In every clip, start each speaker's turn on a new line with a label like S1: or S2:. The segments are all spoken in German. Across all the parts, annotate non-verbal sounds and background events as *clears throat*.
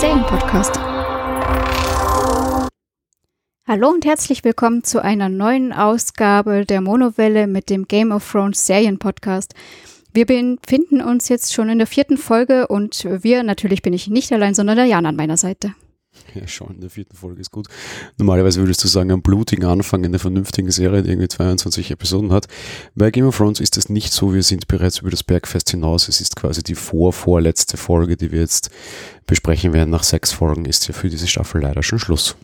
S1: Serienpodcast. Hallo und herzlich willkommen zu einer neuen Ausgabe der Monowelle mit dem Game of Thrones Serienpodcast. Wir befinden uns jetzt schon in der vierten Folge und wir, natürlich bin ich nicht allein, sondern der Jan an meiner Seite. *laughs*
S2: Ja, schon in der vierten Folge ist gut. Normalerweise würdest du sagen, am blutigen Anfang in einer vernünftigen Serie, die irgendwie 22 Episoden hat. Bei Game of Thrones ist das nicht so. Wir sind bereits über das Bergfest hinaus. Es ist quasi die vorvorletzte Folge, die wir jetzt besprechen werden. Nach sechs Folgen ist ja für diese Staffel leider schon Schluss.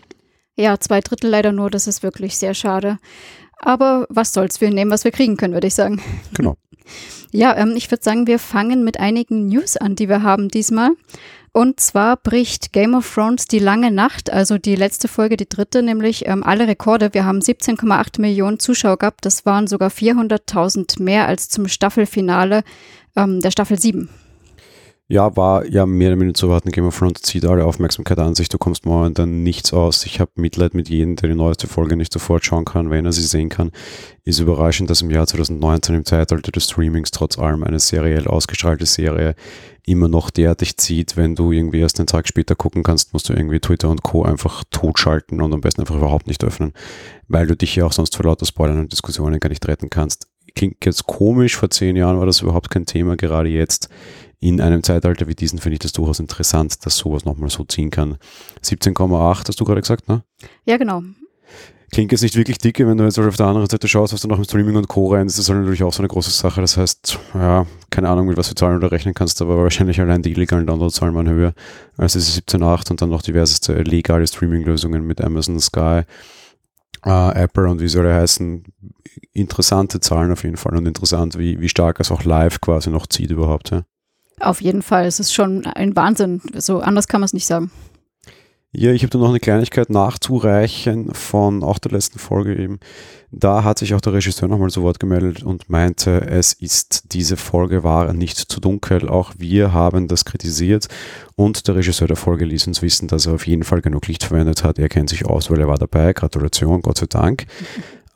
S1: Ja, zwei Drittel leider nur. Das ist wirklich sehr schade. Aber was soll's, wir nehmen, was wir kriegen können, würde ich sagen.
S2: Genau. *laughs*
S1: Ja, ähm, ich würde sagen, wir fangen mit einigen News an, die wir haben diesmal. Und zwar bricht Game of Thrones die lange Nacht, also die letzte Folge, die dritte, nämlich ähm, alle Rekorde. Wir haben 17,8 Millionen Zuschauer gehabt. Das waren sogar 400.000 mehr als zum Staffelfinale ähm, der Staffel 7.
S2: Ja, war ja mehr oder weniger zu erwarten. Game of Thrones zieht alle Aufmerksamkeit an sich. Du kommst momentan nichts aus. Ich habe Mitleid mit jedem, der die neueste Folge nicht sofort schauen kann, wenn er sie sehen kann. Ist überraschend, dass im Jahr 2019 im Zeitalter des Streamings trotz allem eine seriell ausgestrahlte Serie immer noch derartig zieht. Wenn du irgendwie erst einen Tag später gucken kannst, musst du irgendwie Twitter und Co. einfach totschalten und am besten einfach überhaupt nicht öffnen, weil du dich ja auch sonst vor lauter Spoilern und Diskussionen gar nicht retten kannst. Klingt jetzt komisch, vor zehn Jahren war das überhaupt kein Thema, gerade jetzt in einem Zeitalter wie diesen finde ich das durchaus interessant, dass sowas nochmal so ziehen kann. 17,8 hast du gerade gesagt, ne?
S1: Ja, genau.
S2: Klingt jetzt nicht wirklich dicke, wenn du jetzt auf der anderen Seite schaust, was du noch im Streaming und Co. rein, das ist natürlich auch so eine große Sache. Das heißt, ja, keine Ahnung, mit was für Zahlen du rechnen kannst, aber wahrscheinlich allein die illegalen Downloadzahlen waren höher als diese 17,8 und dann noch diverseste legale Streaming-Lösungen mit Amazon, Sky, äh, Apple und wie sie alle heißen. Interessante Zahlen auf jeden Fall und interessant, wie, wie stark es auch live quasi noch zieht überhaupt. Ja.
S1: Auf jeden Fall. Es ist schon ein Wahnsinn. So anders kann man es nicht sagen.
S2: Ja, ich habe da noch eine Kleinigkeit nachzureichen von auch der letzten Folge eben. Da hat sich auch der Regisseur nochmal zu Wort gemeldet und meinte, es ist, diese Folge war nicht zu dunkel. Auch wir haben das kritisiert und der Regisseur der Folge ließ uns wissen, dass er auf jeden Fall genug Licht verwendet hat. Er kennt sich aus, weil er war dabei. Gratulation, Gott sei Dank.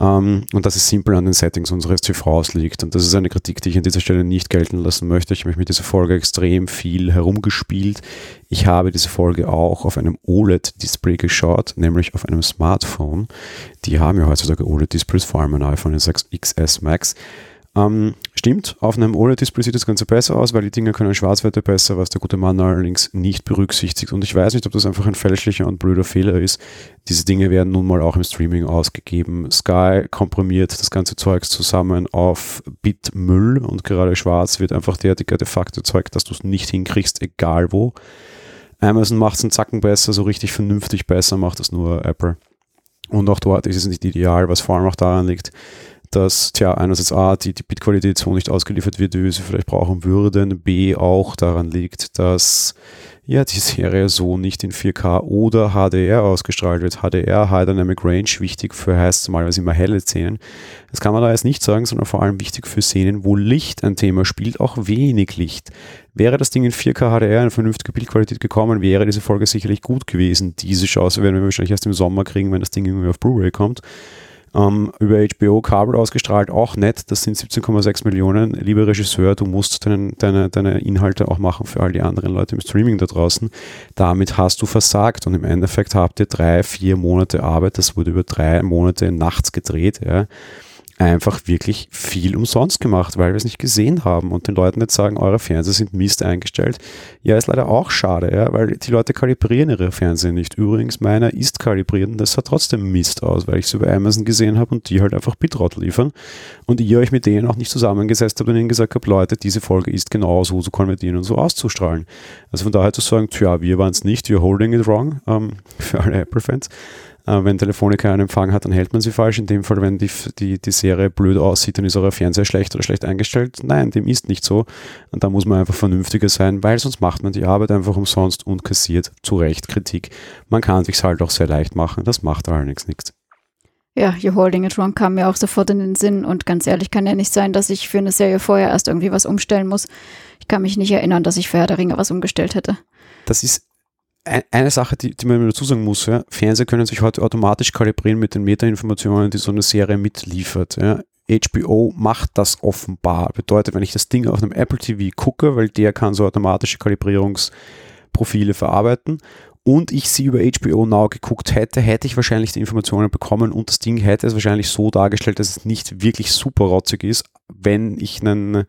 S2: Ähm, und dass es simpel an den Settings unseres TVs liegt. Und das ist eine Kritik, die ich an dieser Stelle nicht gelten lassen möchte. Ich habe mich mit dieser Folge extrem viel herumgespielt. Ich habe diese Folge auch auf einem OLED-Display geschaut, nämlich auf einem Smartphone. Die haben ja heutzutage OLED-Displays, vor allem ein iPhone 6 XS Max. Ähm, stimmt, auf einem OLED-Display sieht das Ganze besser aus, weil die Dinge können Schwarzwerte besser, was der gute Mann allerdings nicht berücksichtigt. Und ich weiß nicht, ob das einfach ein fälschlicher und blöder Fehler ist. Diese Dinge werden nun mal auch im Streaming ausgegeben. Sky komprimiert das ganze Zeugs zusammen auf Bitmüll und gerade schwarz wird einfach derartiger de facto Zeug, dass du es nicht hinkriegst, egal wo. Amazon macht es einen Zacken besser, so richtig vernünftig besser macht es nur Apple. Und auch dort ist es nicht ideal, was vor allem auch daran liegt, dass tja, einerseits A, die, die Bitqualität so nicht ausgeliefert wird, wie wir sie vielleicht brauchen würden, B, auch daran liegt, dass ja, die Serie so nicht in 4K oder HDR ausgestrahlt wird. HDR, High Dynamic Range, wichtig für heißt normalerweise immer helle Szenen. Das kann man da jetzt nicht sagen, sondern vor allem wichtig für Szenen, wo Licht ein Thema spielt, auch wenig Licht. Wäre das Ding in 4K HDR in vernünftige Bildqualität gekommen, wäre diese Folge sicherlich gut gewesen. Diese Chance werden wir wahrscheinlich erst im Sommer kriegen, wenn das Ding irgendwie auf Blu-ray kommt ähm, über HBO Kabel ausgestrahlt, auch nett, das sind 17,6 Millionen. Lieber Regisseur, du musst deine, deine, deine Inhalte auch machen für all die anderen Leute im Streaming da draußen. Damit hast du versagt und im Endeffekt habt ihr drei, vier Monate Arbeit, das wurde über drei Monate nachts gedreht, ja einfach wirklich viel umsonst gemacht, weil wir es nicht gesehen haben und den Leuten jetzt sagen, eure Fernseher sind Mist eingestellt. Ja, ist leider auch schade, ja, weil die Leute kalibrieren ihre Fernseher nicht. Übrigens, meiner ist kalibriert und das sah trotzdem Mist aus, weil ich es über Amazon gesehen habe und die halt einfach Bitrot liefern und ihr euch mit denen auch nicht zusammengesetzt habt und ihnen gesagt habt, Leute, diese Folge ist genau so zu konvertieren und so auszustrahlen. Also von daher zu sagen, tja, wir waren es nicht, you're holding it wrong, ähm, *laughs* für alle Apple-Fans. Äh, wenn Telefonica einen Empfang hat, dann hält man sie falsch. In dem Fall, wenn die, die, die Serie blöd aussieht, dann ist euer Fernseher schlecht oder schlecht eingestellt. Nein, dem ist nicht so. Und da muss man einfach vernünftiger sein, weil sonst macht man die Arbeit einfach umsonst und kassiert zu Recht Kritik. Man kann sich halt auch sehr leicht machen. Das macht allerdings nichts.
S1: Ja, You're Holding It Wrong kam mir auch sofort in den Sinn und ganz ehrlich kann ja nicht sein, dass ich für eine Serie vorher erst irgendwie was umstellen muss. Ich kann mich nicht erinnern, dass ich für Herr der Ringe was umgestellt hätte.
S2: Das ist eine Sache, die, die man dazu sagen muss, ja, Fernseher können sich heute automatisch kalibrieren mit den Metainformationen, die so eine Serie mitliefert. Ja. HBO macht das offenbar. Bedeutet, wenn ich das Ding auf einem Apple TV gucke, weil der kann so automatische Kalibrierungsprofile verarbeiten und ich sie über HBO Now geguckt hätte, hätte ich wahrscheinlich die Informationen bekommen und das Ding hätte es wahrscheinlich so dargestellt, dass es nicht wirklich super rotzig ist, wenn ich einen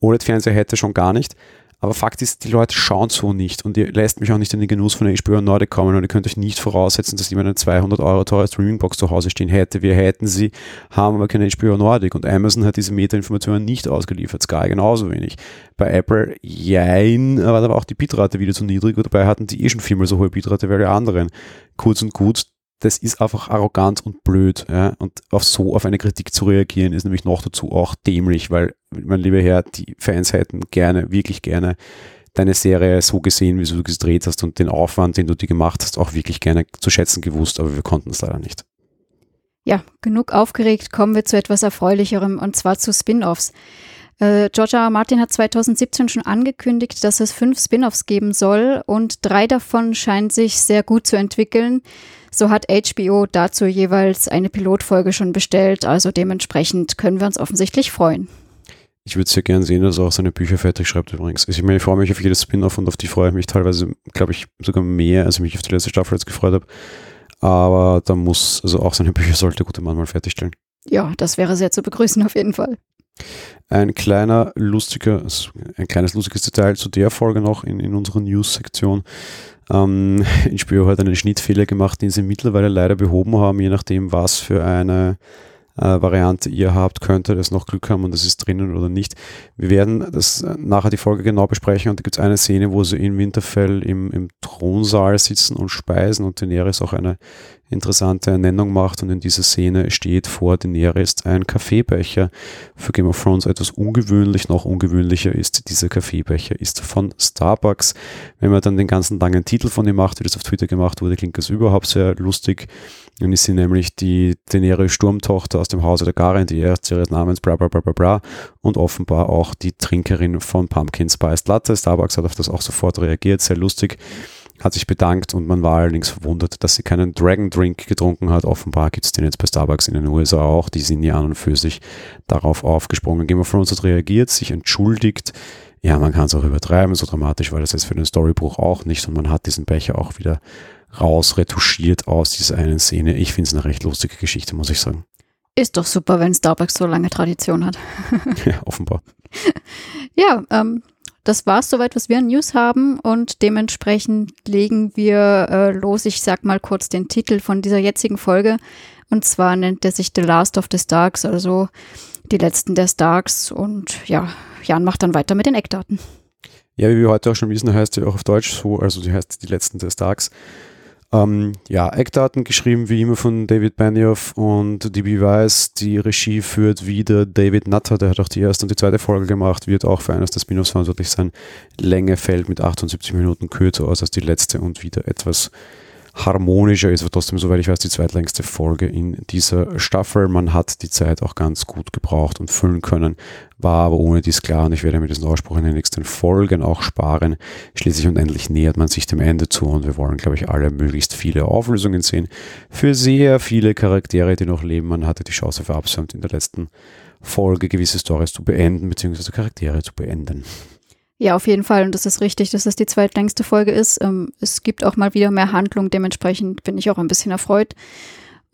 S2: OLED-Fernseher hätte, schon gar nicht. Aber Fakt ist, die Leute schauen so nicht und ihr lässt mich auch nicht in den Genuss von der HBO Nordic kommen und ihr könnt euch nicht voraussetzen, dass jemand eine 200 Euro teure Streamingbox zu Hause stehen hätte. Wir hätten sie, haben aber keine HBO Nordic und Amazon hat diese Meta-Informationen nicht ausgeliefert, Sky genauso wenig. Bei Apple, jein, war aber auch die Bitrate wieder zu niedrig und dabei hatten die eh schon viermal so hohe Bitrate wie alle anderen. Kurz und gut, das ist einfach arrogant und blöd. Ja? Und auf so auf eine Kritik zu reagieren, ist nämlich noch dazu auch dämlich, weil, mein lieber Herr, die Fans hätten gerne, wirklich gerne deine Serie so gesehen, wie du gedreht hast und den Aufwand, den du dir gemacht hast, auch wirklich gerne zu schätzen gewusst, aber wir konnten es leider nicht.
S1: Ja, genug aufgeregt, kommen wir zu etwas Erfreulicherem und zwar zu Spin-offs. Äh, George R. R. Martin hat 2017 schon angekündigt, dass es fünf Spin-offs geben soll und drei davon scheinen sich sehr gut zu entwickeln. So hat HBO dazu jeweils eine Pilotfolge schon bestellt, also dementsprechend können wir uns offensichtlich freuen.
S2: Ich würde sehr gern sehen, dass er auch seine Bücher fertig schreibt übrigens. Ich meine, ich freue mich auf jedes Spin-off und auf die freue ich mich teilweise, glaube ich, sogar mehr, als ich mich auf die letzte Staffel jetzt gefreut habe. Aber da muss, also auch seine Bücher sollte der gute Mann mal fertigstellen.
S1: Ja, das wäre sehr zu begrüßen auf jeden Fall.
S2: Ein kleiner lustiger, ein kleines lustiges Detail zu der Folge noch in, in unserer News-Sektion. Ähm, *laughs* HBO hat einen Schnittfehler gemacht, den sie mittlerweile leider behoben haben, je nachdem, was für eine äh, Variante ihr habt, könnte das noch Glück haben und das ist drinnen oder nicht. Wir werden das äh, nachher die Folge genau besprechen und da gibt es eine Szene, wo sie in Winterfell im, im Thronsaal sitzen und speisen und Daenerys auch eine interessante Ernennung macht und in dieser Szene steht vor Daenerys ein Kaffeebecher. Für Game of Thrones etwas ungewöhnlich, noch ungewöhnlicher ist, dieser Kaffeebecher ist von Starbucks. Wenn man dann den ganzen langen Titel von ihm macht, wie das auf Twitter gemacht wurde, klingt das überhaupt sehr lustig. Dann ist sie nämlich die Daenerys Sturmtochter aus dem Hause der Garin, die Ärzte ihres Namens, bla bla bla bla bla. Und offenbar auch die Trinkerin von Pumpkin Spiced Latte. Starbucks hat auf das auch sofort reagiert, sehr lustig hat sich bedankt und man war allerdings verwundert, dass sie keinen Dragon Drink getrunken hat. Offenbar gibt es den jetzt bei Starbucks in den USA auch. Die sind ja an und für sich darauf aufgesprungen. Game of Thrones hat reagiert, sich entschuldigt. Ja, man kann es auch übertreiben, so dramatisch war das jetzt für den Storybruch auch nicht und man hat diesen Becher auch wieder raus retuschiert aus dieser einen Szene. Ich finde es eine recht lustige Geschichte, muss ich sagen.
S1: Ist doch super, wenn Starbucks so lange Tradition hat. *laughs*
S2: ja, offenbar. *laughs*
S1: ja, ähm, das war es soweit, was wir an News haben und dementsprechend legen wir äh, los. Ich sag mal kurz den Titel von dieser jetzigen Folge und zwar nennt er sich The Last of the Starks, also die letzten der Starks und ja, Jan macht dann weiter mit den Eckdaten.
S2: Ja, wie wir heute auch schon wissen, heißt sie auch auf Deutsch so, also die heißt die letzten der Starks. Ähm, ja, Eckdaten geschrieben wie immer von David Benioff und DB Weiss. Die Regie führt wieder David Nutter, der hat auch die erste und die zweite Folge gemacht, wird auch für eines der Spin-offs verantwortlich sein. Länge fällt mit 78 Minuten kürzer aus als die letzte und wieder etwas harmonischer ist, aber trotzdem, soweit ich weiß, die zweitlängste Folge in dieser Staffel. Man hat die Zeit auch ganz gut gebraucht und füllen können, war aber ohne dies klar und ich werde mir diesen Ausspruch in den nächsten Folgen auch sparen. Schließlich und endlich nähert man sich dem Ende zu und wir wollen, glaube ich, alle möglichst viele Auflösungen sehen für sehr viele Charaktere, die noch leben. Man hatte die Chance verabsäumt, in der letzten Folge gewisse Stories zu beenden, beziehungsweise Charaktere zu beenden.
S1: Ja, auf jeden Fall. Und das ist richtig, dass es die zweitlängste Folge ist. Ähm, es gibt auch mal wieder mehr Handlung. Dementsprechend bin ich auch ein bisschen erfreut.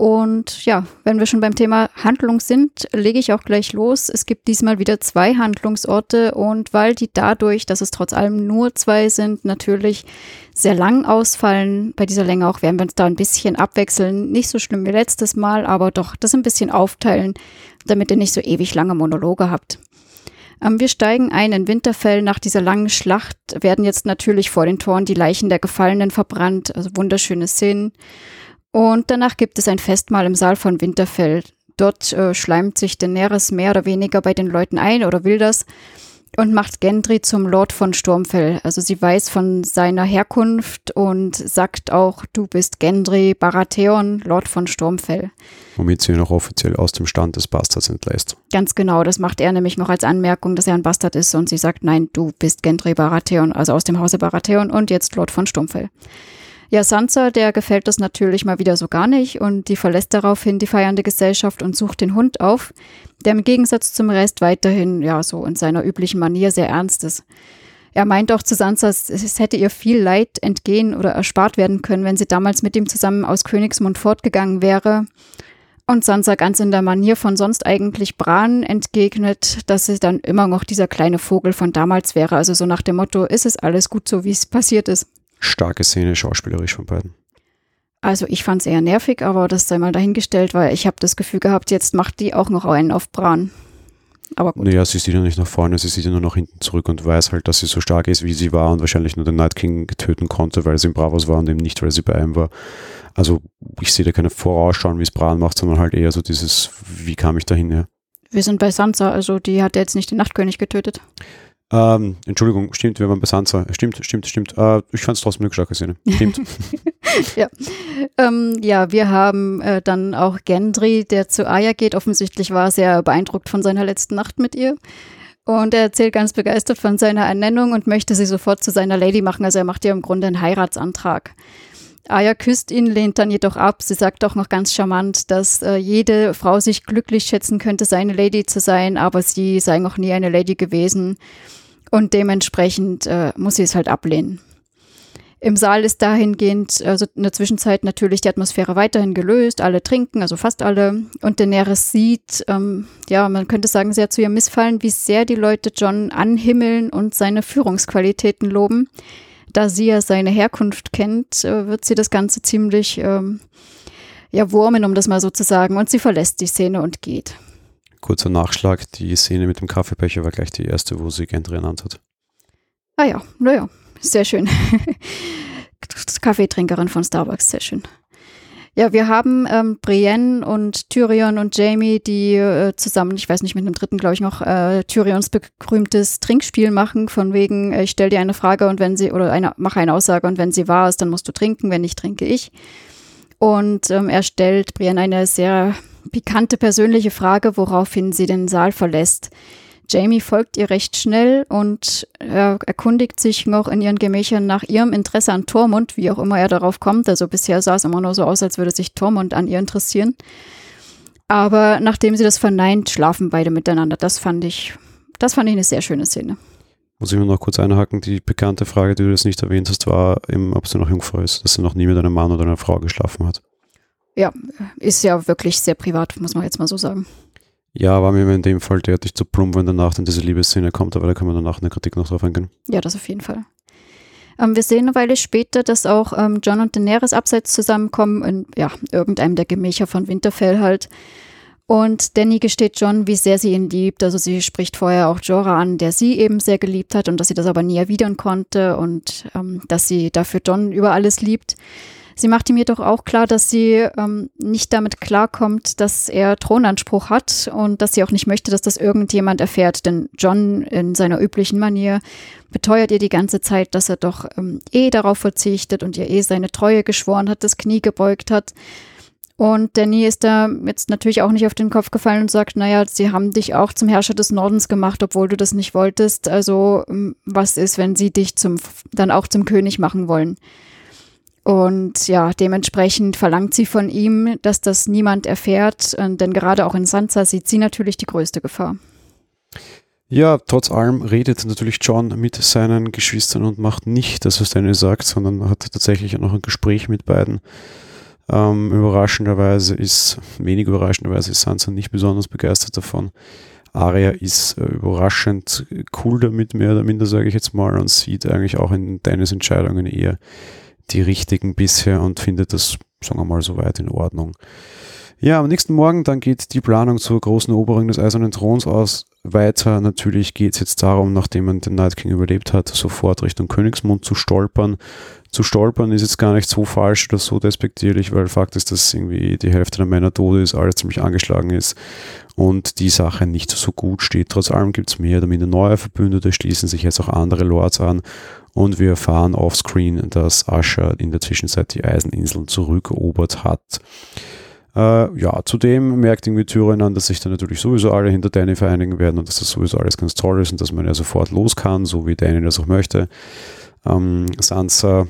S1: Und ja, wenn wir schon beim Thema Handlung sind, lege ich auch gleich los. Es gibt diesmal wieder zwei Handlungsorte und weil die dadurch, dass es trotz allem nur zwei sind, natürlich sehr lang ausfallen, bei dieser Länge auch werden wir uns da ein bisschen abwechseln. Nicht so schlimm wie letztes Mal, aber doch das ein bisschen aufteilen, damit ihr nicht so ewig lange Monologe habt. Ähm, wir steigen ein in Winterfell. Nach dieser langen Schlacht werden jetzt natürlich vor den Toren die Leichen der Gefallenen verbrannt. Also wunderschöne Szenen. Und danach gibt es ein Festmahl im Saal von Winterfell. Dort äh, schleimt sich Daenerys mehr oder weniger bei den Leuten ein oder will das und macht Gendry zum Lord von Sturmfell. Also sie weiß von seiner Herkunft und sagt auch, du bist Gendry Baratheon, Lord von Sturmfell.
S2: Womit sie ihn auch offiziell aus dem Stand des Bastards entlässt.
S1: Ganz genau, das macht er nämlich noch als Anmerkung, dass er ein Bastard ist und sie sagt, nein, du bist Gendry Baratheon, also aus dem Hause Baratheon und jetzt Lord von Sturmfell. Ja, Sansa, der gefällt das natürlich mal wieder so gar nicht und die verlässt daraufhin die feiernde Gesellschaft und sucht den Hund auf, der im Gegensatz zum Rest weiterhin, ja, so in seiner üblichen Manier sehr ernst ist. Er meint auch zu Sansa, es hätte ihr viel Leid entgehen oder erspart werden können, wenn sie damals mit ihm zusammen aus Königsmund fortgegangen wäre. Und Sansa ganz in der Manier von sonst eigentlich Bran entgegnet, dass sie dann immer noch dieser kleine Vogel von damals wäre. Also so nach dem Motto, ist es alles gut so, wie es passiert ist.
S2: Starke Szene, schauspielerisch von beiden.
S1: Also ich fand es eher nervig, aber das sei mal dahingestellt, weil ich habe das Gefühl gehabt, jetzt macht die auch noch einen auf Bran. Aber gut.
S2: Naja, sie sieht ja nicht nach vorne, sie sieht ja nur nach hinten zurück und weiß halt, dass sie so stark ist, wie sie war und wahrscheinlich nur den Night King töten konnte, weil sie im Bravos war und eben nicht, weil sie bei ihm war. Also ich sehe da keine Vorausschauen, wie es Bran macht, sondern halt eher so dieses, wie kam ich dahin, ja.
S1: Wir sind bei Sansa, also die hat jetzt nicht den Nachtkönig getötet.
S2: Ähm, Entschuldigung, stimmt, wir waren bei Sansa. Stimmt, stimmt, stimmt. Äh, ich fand es trotzdem eine starke Szene. Stimmt. *laughs*
S1: ja. Ähm, ja, wir haben äh, dann auch Gendry, der zu Aya geht. Offensichtlich war er sehr beeindruckt von seiner letzten Nacht mit ihr. Und er erzählt ganz begeistert von seiner Ernennung und möchte sie sofort zu seiner Lady machen. Also er macht ihr im Grunde einen Heiratsantrag. Aya küsst ihn, lehnt dann jedoch ab. Sie sagt auch noch ganz charmant, dass äh, jede Frau sich glücklich schätzen könnte, seine Lady zu sein, aber sie sei noch nie eine Lady gewesen. Und dementsprechend äh, muss sie es halt ablehnen. Im Saal ist dahingehend, also in der Zwischenzeit natürlich die Atmosphäre weiterhin gelöst, alle trinken, also fast alle. Und Daenerys sieht, ähm, ja, man könnte sagen, sehr zu ihr missfallen, wie sehr die Leute John anhimmeln und seine Führungsqualitäten loben. Da sie ja seine Herkunft kennt, äh, wird sie das Ganze ziemlich, ähm, ja, wurmen, um das mal so zu sagen. Und sie verlässt die Szene und geht.
S2: Kurzer Nachschlag, die Szene mit dem Kaffeebecher war gleich die erste, wo sie Gendry ernannt hat.
S1: Ah ja, naja, sehr schön. *laughs* Kaffeetrinkerin von Starbucks, sehr schön. Ja, wir haben ähm, Brienne und Tyrion und Jamie, die äh, zusammen, ich weiß nicht, mit einem dritten, glaube ich, noch äh, Tyrions berühmtes Trinkspiel machen, von wegen, äh, ich stelle dir eine Frage und wenn sie, oder eine, mache eine Aussage und wenn sie wahr ist, dann musst du trinken, wenn nicht, trinke ich. Und ähm, er stellt Brienne eine sehr pikante persönliche Frage, woraufhin sie den Saal verlässt. Jamie folgt ihr recht schnell und er erkundigt sich noch in ihren Gemächern nach ihrem Interesse an Tormund, wie auch immer er darauf kommt. Also bisher sah es immer nur so aus, als würde sich Tormund an ihr interessieren. Aber nachdem sie das verneint, schlafen beide miteinander. Das fand ich, das fand ich eine sehr schöne Szene.
S2: Muss ich mir noch kurz einhaken, die bekannte Frage, die du jetzt nicht erwähnt hast, war, ob sie noch Jungfrau ist, dass sie noch nie mit einem Mann oder einer Frau geschlafen hat.
S1: Ja, ist ja wirklich sehr privat, muss man jetzt mal so sagen.
S2: Ja, war mir in dem Fall deutlich zu plump, wenn danach dann diese Liebesszene kommt, aber da können wir danach in der Kritik noch drauf eingehen.
S1: Ja, das auf jeden Fall. Ähm, wir sehen eine Weile später, dass auch ähm, John und Daenerys abseits zusammenkommen, in ja, irgendeinem der Gemächer von Winterfell halt. Und Danny gesteht John, wie sehr sie ihn liebt. Also sie spricht vorher auch Jorah an, der sie eben sehr geliebt hat und dass sie das aber nie erwidern konnte und ähm, dass sie dafür John über alles liebt. Sie macht ihm jedoch auch klar, dass sie ähm, nicht damit klarkommt, dass er Thronanspruch hat und dass sie auch nicht möchte, dass das irgendjemand erfährt. Denn John in seiner üblichen Manier beteuert ihr die ganze Zeit, dass er doch ähm, eh darauf verzichtet und ihr eh seine Treue geschworen hat, das Knie gebeugt hat. Und Danny ist da jetzt natürlich auch nicht auf den Kopf gefallen und sagt, naja, sie haben dich auch zum Herrscher des Nordens gemacht, obwohl du das nicht wolltest. Also ähm, was ist, wenn sie dich zum, dann auch zum König machen wollen? Und ja, dementsprechend verlangt sie von ihm, dass das niemand erfährt, äh, denn gerade auch in Sansa sieht sie natürlich die größte Gefahr.
S2: Ja, trotz allem redet natürlich John mit seinen Geschwistern und macht nicht das, was Daniel sagt, sondern hat tatsächlich noch ein Gespräch mit beiden. Ähm, überraschenderweise ist, wenig überraschenderweise ist Sansa nicht besonders begeistert davon. Arya ist äh, überraschend cool damit, mehr oder minder, sage ich jetzt mal, und sieht eigentlich auch in Dennis Entscheidungen eher die richtigen bisher und findet das, sagen wir mal, soweit in Ordnung. Ja, am nächsten Morgen dann geht die Planung zur großen Eroberung des Eisernen Throns aus weiter. Natürlich geht es jetzt darum, nachdem man den Night King überlebt hat, sofort Richtung Königsmund zu stolpern. Zu stolpern ist jetzt gar nicht so falsch oder so despektierlich, weil Fakt ist, dass irgendwie die Hälfte der Männer tot ist, alles ziemlich angeschlagen ist und die Sache nicht so gut steht. Trotz allem gibt es mehr oder minder neue Verbündete, schließen sich jetzt auch andere Lords an und wir erfahren offscreen, dass Asher in der Zwischenzeit die Eiseninseln zurückerobert hat. Äh, ja, zudem merkt irgendwie Tyrion an, dass sich dann natürlich sowieso alle hinter Danny vereinigen werden und dass das sowieso alles ganz toll ist und dass man ja sofort los kann, so wie Danny das auch möchte. Ähm, Sansa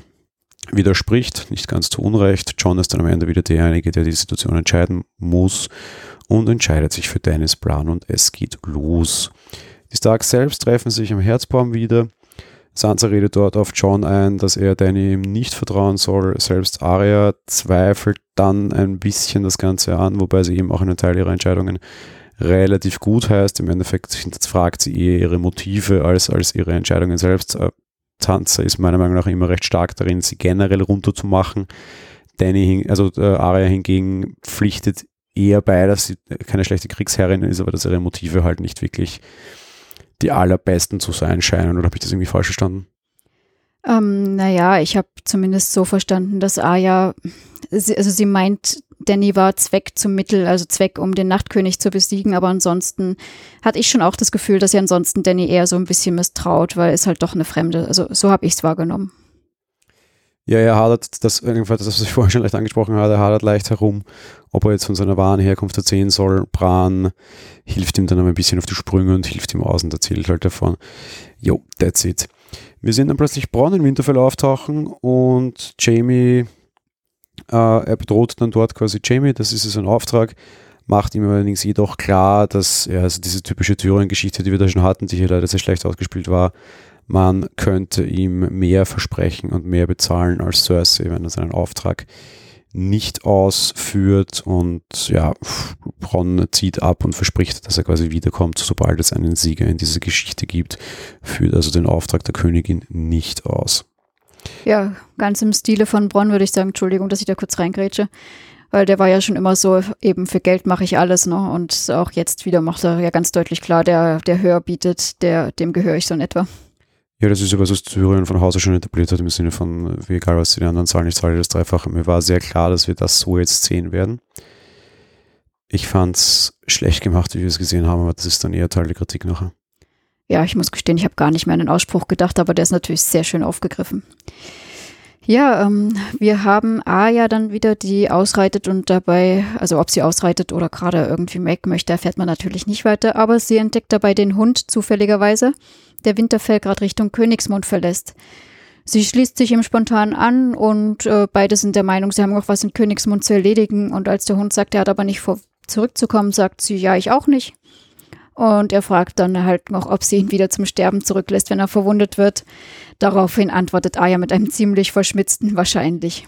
S2: widerspricht, nicht ganz zu Unrecht. John ist dann am Ende wieder derjenige, der die Situation entscheiden muss und entscheidet sich für Dennis Plan und es geht los. Die Starks selbst treffen sich am Herzbaum wieder. Sansa redet dort auf John ein, dass er Danny ihm nicht vertrauen soll. Selbst Arya zweifelt dann ein bisschen das Ganze an, wobei sie eben auch einen Teil ihrer Entscheidungen relativ gut heißt. Im Endeffekt fragt sie eher ihre Motive als, als ihre Entscheidungen selbst. Äh, Sansa ist meiner Meinung nach immer recht stark darin, sie generell runterzumachen. Danny, also äh, Arya hingegen pflichtet eher bei, dass sie keine schlechte Kriegsherrin ist, aber dass ihre Motive halt nicht wirklich die allerbesten zu sein scheinen. Oder habe ich das irgendwie falsch verstanden?
S1: Ähm, naja, ich habe zumindest so verstanden, dass Aya, also sie meint, Danny war Zweck zum Mittel, also Zweck, um den Nachtkönig zu besiegen, aber ansonsten hatte ich schon auch das Gefühl, dass sie ansonsten Danny eher so ein bisschen misstraut, weil es halt doch eine Fremde, also so habe ich es wahrgenommen.
S2: Ja, er hadert, das, das, was ich *laughs* vorhin schon leicht angesprochen habe, er hadert leicht herum, ob er jetzt von seiner wahren Herkunft erzählen soll. Bran hilft ihm dann ein bisschen auf die Sprünge und hilft ihm aus und erzählt halt davon. Jo, that's it. Wir sehen dann plötzlich Braun in Winterfell auftauchen und Jamie, äh, er bedroht dann dort quasi Jamie, das ist sein Auftrag, macht ihm allerdings jedoch klar, dass ja, also diese typische Thüringen-Geschichte, die wir da schon hatten, die hier leider sehr schlecht ausgespielt war, man könnte ihm mehr versprechen und mehr bezahlen als Cersei, wenn er seinen Auftrag nicht ausführt und ja, Bronn zieht ab und verspricht, dass er quasi wiederkommt, sobald es einen Sieger in dieser Geschichte gibt, führt also den Auftrag der Königin nicht aus.
S1: Ja, ganz im Stile von Bronn würde ich sagen, Entschuldigung, dass ich da kurz reingrätsche, weil der war ja schon immer so, eben für Geld mache ich alles, ne? Und auch jetzt wieder macht er ja ganz deutlich klar, der, der höher bietet, der, dem gehöre ich so in etwa.
S2: Ja, das ist ja was, was Syrien von Hause schon etabliert hat, im Sinne von, wie egal was die anderen zahlen, ich zahle das Dreifache. Mir war sehr klar, dass wir das so jetzt sehen werden. Ich fand es schlecht gemacht, wie wir es gesehen haben, aber das ist dann eher Teil der Kritik nachher.
S1: Ja, ich muss gestehen, ich habe gar nicht mehr an den Ausspruch gedacht, aber der ist natürlich sehr schön aufgegriffen. Ja, ähm, wir haben Aya dann wieder, die ausreitet und dabei, also ob sie ausreitet oder gerade irgendwie Mac möchte, erfährt man natürlich nicht weiter, aber sie entdeckt dabei den Hund zufälligerweise der Winterfell gerade Richtung Königsmund verlässt. Sie schließt sich ihm spontan an und äh, beide sind der Meinung, sie haben noch was in Königsmund zu erledigen. Und als der Hund sagt, er hat aber nicht vor, zurückzukommen, sagt sie, ja, ich auch nicht. Und er fragt dann halt noch, ob sie ihn wieder zum Sterben zurücklässt, wenn er verwundet wird. Daraufhin antwortet Aya mit einem ziemlich verschmitzten Wahrscheinlich.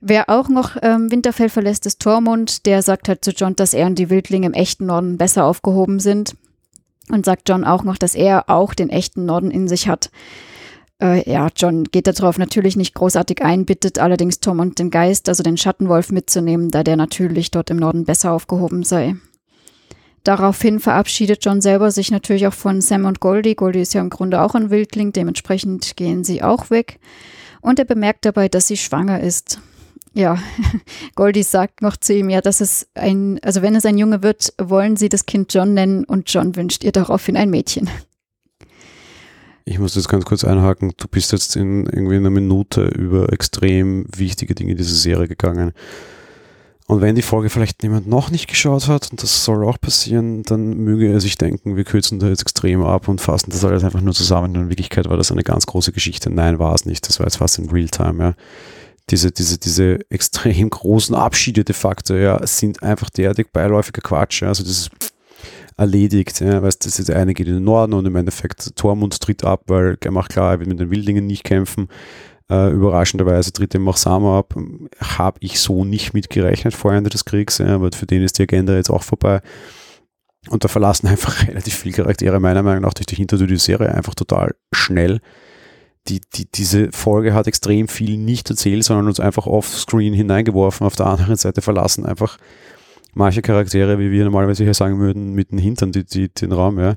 S1: Wer auch noch ähm, Winterfell verlässt, ist Tormund. Der sagt halt zu John, dass er und die Wildlinge im echten Norden besser aufgehoben sind. Und sagt John auch noch, dass er auch den echten Norden in sich hat. Äh, ja, John geht darauf natürlich nicht großartig ein, bittet allerdings Tom und den Geist, also den Schattenwolf mitzunehmen, da der natürlich dort im Norden besser aufgehoben sei. Daraufhin verabschiedet John selber sich natürlich auch von Sam und Goldie. Goldie ist ja im Grunde auch ein Wildling, dementsprechend gehen sie auch weg. Und er bemerkt dabei, dass sie schwanger ist ja, *laughs* Goldie sagt noch zu ihm, ja, dass es ein, also wenn es ein Junge wird, wollen sie das Kind John nennen und John wünscht ihr daraufhin ein Mädchen.
S2: Ich muss jetzt ganz kurz einhaken. Du bist jetzt in irgendwie einer Minute über extrem wichtige Dinge dieser Serie gegangen. Und wenn die Folge vielleicht jemand noch nicht geschaut hat, und das soll auch passieren, dann möge er sich denken, wir kürzen da jetzt extrem ab und fassen das alles einfach nur zusammen. In Wirklichkeit war das eine ganz große Geschichte. Nein, war es nicht. Das war jetzt fast in Realtime, ja diese, diese, diese *laughs* extrem großen Abschiede de facto, ja, sind einfach derartig beiläufiger Quatsch. Ja. Also das ist erledigt, ja, weißt, das ist der eine geht in den Norden und im Endeffekt Tormund tritt ab, weil er macht klar, er wird mit den Wildlingen nicht kämpfen. Äh, überraschenderweise tritt ihm auch Sama ab. Habe ich so nicht mitgerechnet vor Ende des Kriegs, ja, aber für den ist die Agenda jetzt auch vorbei. Und da verlassen *laughs* einfach relativ viele Charaktere meiner Meinung nach durch die Hintertür die Serie einfach total schnell die, die, diese Folge hat extrem viel nicht erzählt, sondern uns einfach offscreen hineingeworfen, auf der anderen Seite verlassen einfach manche Charaktere, wie wir normalerweise hier sagen würden, mit den Hintern die, die, den Raum, ja.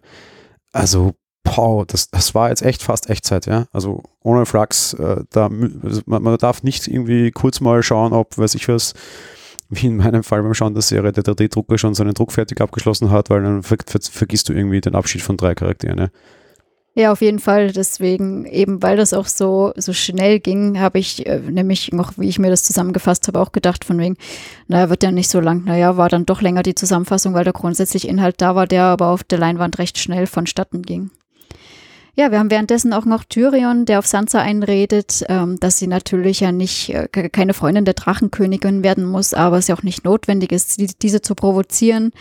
S2: Also, pow, das, das war jetzt echt fast Echtzeit, ja. Also ohne Flachs, äh, da, also man, man, darf nicht irgendwie kurz mal schauen, ob, weiß ich was, wie in meinem Fall beim Schauen der Serie, der 3D-Drucker schon seinen Druck fertig abgeschlossen hat, weil dann ver ver vergisst du irgendwie den Abschied von drei Charakteren, ja.
S1: Ja, auf jeden Fall. Deswegen, eben weil das auch so, so schnell ging, habe ich äh, nämlich noch, wie ich mir das zusammengefasst habe, auch gedacht, von wegen, naja, wird ja nicht so lang. Naja, war dann doch länger die Zusammenfassung, weil der grundsätzliche Inhalt da war, der aber auf der Leinwand recht schnell vonstatten ging. Ja, wir haben währenddessen auch noch Tyrion, der auf Sansa einredet, ähm, dass sie natürlich ja nicht äh, keine Freundin der Drachenkönigin werden muss, aber es ja auch nicht notwendig ist, die, diese zu provozieren.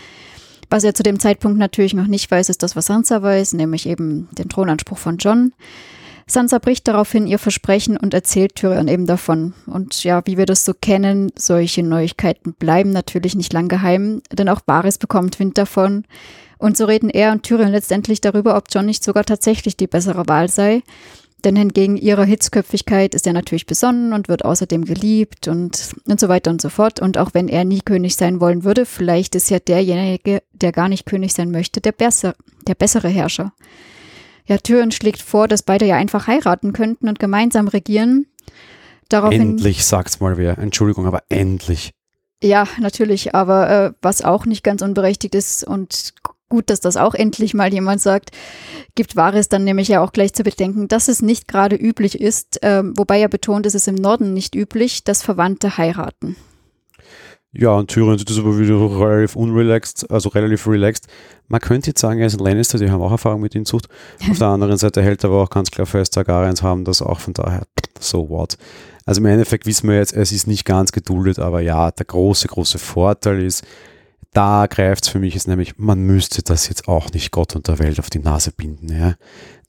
S1: Was er zu dem Zeitpunkt natürlich noch nicht weiß, ist das, was Sansa weiß, nämlich eben den Thronanspruch von John. Sansa bricht daraufhin ihr Versprechen und erzählt Tyrion eben davon. Und ja, wie wir das so kennen, solche Neuigkeiten bleiben natürlich nicht lang geheim, denn auch Varys bekommt Wind davon. Und so reden er und Tyrion letztendlich darüber, ob John nicht sogar tatsächlich die bessere Wahl sei. Denn hingegen ihrer Hitzköpfigkeit ist er natürlich besonnen und wird außerdem geliebt und, und so weiter und so fort. Und auch wenn er nie König sein wollen würde, vielleicht ist ja derjenige, der gar nicht König sein möchte, der, besser, der bessere Herrscher. Ja, Tyrion schlägt vor, dass beide ja einfach heiraten könnten und gemeinsam regieren.
S2: Daraufhin, endlich, sagt's mal wer. Entschuldigung, aber endlich.
S1: Ja, natürlich, aber äh, was auch nicht ganz unberechtigt ist und gut, dass das auch endlich mal jemand sagt, gibt Wahres dann nämlich ja auch gleich zu bedenken, dass es nicht gerade üblich ist, äh, wobei er betont, es ist im Norden nicht üblich, dass Verwandte heiraten.
S2: Ja, und Tyrion ist aber wieder relativ unrelaxed, also relativ relaxed. Man könnte jetzt sagen, er ist ein Lannister, die haben auch Erfahrung mit ihm Zucht. Auf der anderen Seite hält er aber auch ganz klar fest, Targaryens haben das auch von daher, so what. Also im Endeffekt wissen wir jetzt, es ist nicht ganz geduldet, aber ja, der große, große Vorteil ist, da greift es für mich ist nämlich, man müsste das jetzt auch nicht Gott und der Welt auf die Nase binden. Ja?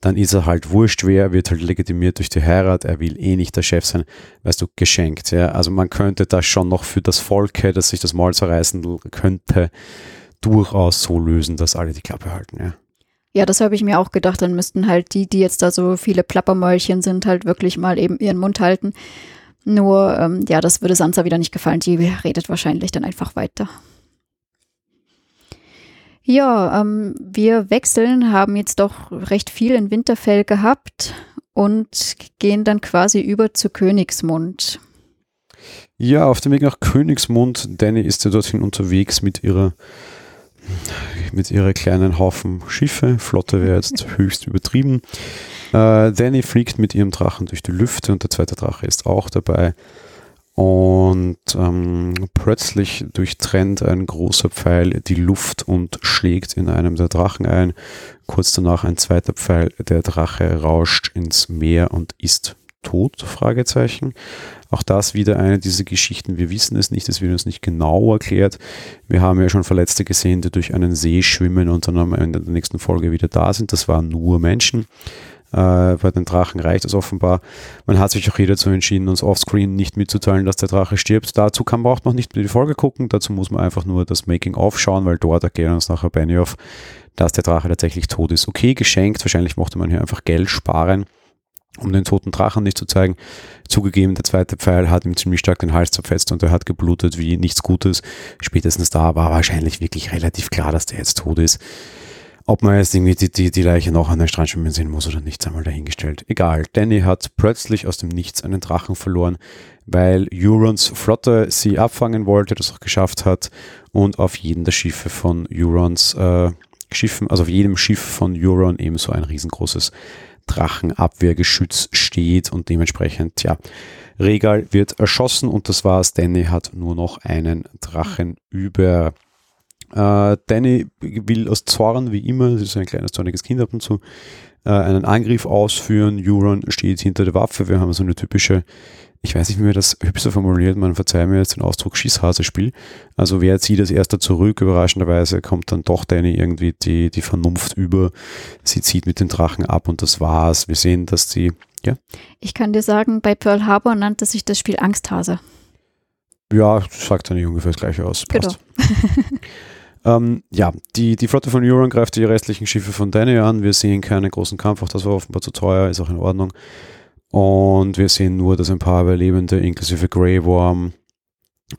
S2: Dann ist er halt wurscht wer, wird halt legitimiert durch die Heirat, er will eh nicht der Chef sein, weißt du, geschenkt. Ja? Also man könnte das schon noch für das Volk, das sich das Maul zerreißen könnte, durchaus so lösen, dass alle die Klappe halten. Ja?
S1: Ja, das habe ich mir auch gedacht. Dann müssten halt die, die jetzt da so viele Plappermäulchen sind, halt wirklich mal eben ihren Mund halten. Nur, ähm, ja, das würde Sansa wieder nicht gefallen. Die redet wahrscheinlich dann einfach weiter. Ja, ähm, wir wechseln, haben jetzt doch recht viel in Winterfell gehabt und gehen dann quasi über zu Königsmund.
S2: Ja, auf dem Weg nach Königsmund, Danny ist ja dorthin unterwegs mit ihrer mit ihrer kleinen Haufen Schiffe. Flotte wäre *laughs* jetzt höchst übertrieben. Äh, Danny fliegt mit ihrem Drachen durch die Lüfte und der zweite Drache ist auch dabei. Und ähm, plötzlich durchtrennt ein großer Pfeil die Luft und schlägt in einem der Drachen ein. Kurz danach ein zweiter Pfeil, der Drache rauscht ins Meer und ist tot? Fragezeichen. Auch das wieder eine dieser Geschichten. Wir wissen es nicht, es wird uns nicht genau erklärt. Wir haben ja schon Verletzte gesehen, die durch einen See schwimmen und dann am Ende der nächsten Folge wieder da sind. Das waren nur Menschen. Äh, bei den Drachen reicht es offenbar. Man hat sich auch hier dazu entschieden, uns offscreen nicht mitzuteilen, dass der Drache stirbt. Dazu kann man auch noch nicht die Folge gucken. Dazu muss man einfach nur das Making-of schauen, weil dort erklären uns nachher Benioff, dass der Drache tatsächlich tot ist. Okay, geschenkt. Wahrscheinlich mochte man hier einfach Geld sparen um den toten Drachen nicht zu zeigen. Zugegeben, der zweite Pfeil hat ihm ziemlich stark den Hals zerfetzt und er hat geblutet wie nichts Gutes. Spätestens da war wahrscheinlich wirklich relativ klar, dass der jetzt tot ist. Ob man jetzt irgendwie die, die, die Leiche noch an den Strand sehen muss oder nicht, einmal dahingestellt. Egal. Danny hat plötzlich aus dem Nichts einen Drachen verloren, weil Eurons Flotte sie abfangen wollte, das auch geschafft hat und auf jedem der Schiffe von Eurons äh, Schiffen, also auf jedem Schiff von Euron ebenso ein riesengroßes Drachenabwehrgeschütz steht und dementsprechend, ja, Regal wird erschossen und das war's. Danny hat nur noch einen Drachen über. Äh, Danny will aus Zorn, wie immer, das ist ein kleines zorniges Kind ab und zu, äh, einen Angriff ausführen. Euron steht hinter der Waffe. Wir haben so eine typische, ich weiß nicht, wie man das hübscher formuliert, man verzeiht mir jetzt den Ausdruck Schießhase-Spiel. Also wer zieht als erster zurück, überraschenderweise kommt dann doch Danny irgendwie die, die Vernunft über. Sie zieht mit den Drachen ab und das war's. Wir sehen, dass sie, ja.
S1: Ich kann dir sagen, bei Pearl Harbor nannte sich das Spiel Angsthase.
S2: Ja, sagt ja nicht ungefähr das gleiche aus. Passt. Genau. *laughs* Ähm, ja, die, die Flotte von Euron greift die restlichen Schiffe von Danny an. Wir sehen keinen großen Kampf, auch das war offenbar zu teuer, ist auch in Ordnung. Und wir sehen nur, dass ein paar Überlebende, inklusive Grey Worm,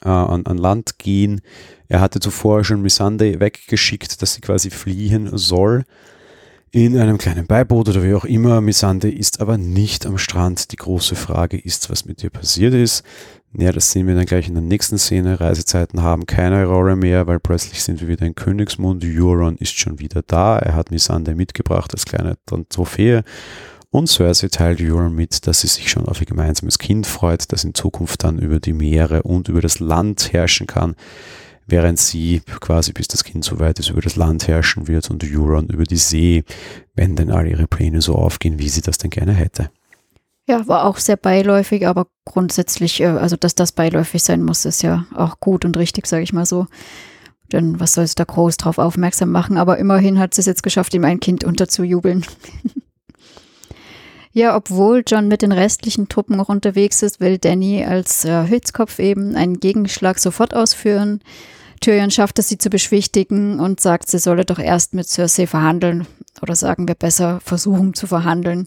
S2: äh, an, an Land gehen. Er hatte zuvor schon Missandei weggeschickt, dass sie quasi fliehen soll in einem kleinen Beiboot oder wie auch immer. Missandei ist aber nicht am Strand. Die große Frage ist, was mit ihr passiert ist. Ja, das sehen wir dann gleich in der nächsten Szene. Reisezeiten haben keine Rolle mehr, weil plötzlich sind wir wieder in Königsmund. Euron ist schon wieder da. Er hat Missandei mitgebracht als kleine Trophäe. Und Cersei teilt Euron mit, dass sie sich schon auf ihr gemeinsames Kind freut, das in Zukunft dann über die Meere und über das Land herrschen kann. während sie quasi bis das Kind so weit ist über das Land herrschen wird und Euron über die See, wenn denn all ihre Pläne so aufgehen, wie sie das denn gerne hätte.
S1: Ja, war auch sehr beiläufig, aber grundsätzlich, äh, also dass das beiläufig sein muss, ist ja auch gut und richtig, sage ich mal so. Denn was soll es da groß drauf aufmerksam machen? Aber immerhin hat sie es jetzt geschafft, ihm ein Kind unterzujubeln. *laughs* ja, obwohl John mit den restlichen Truppen noch unterwegs ist, will Danny als äh, Hitzkopf eben einen Gegenschlag sofort ausführen. Tyrion schafft es, sie zu beschwichtigen und sagt, sie solle doch erst mit Cersei verhandeln oder sagen wir besser versuchen zu verhandeln.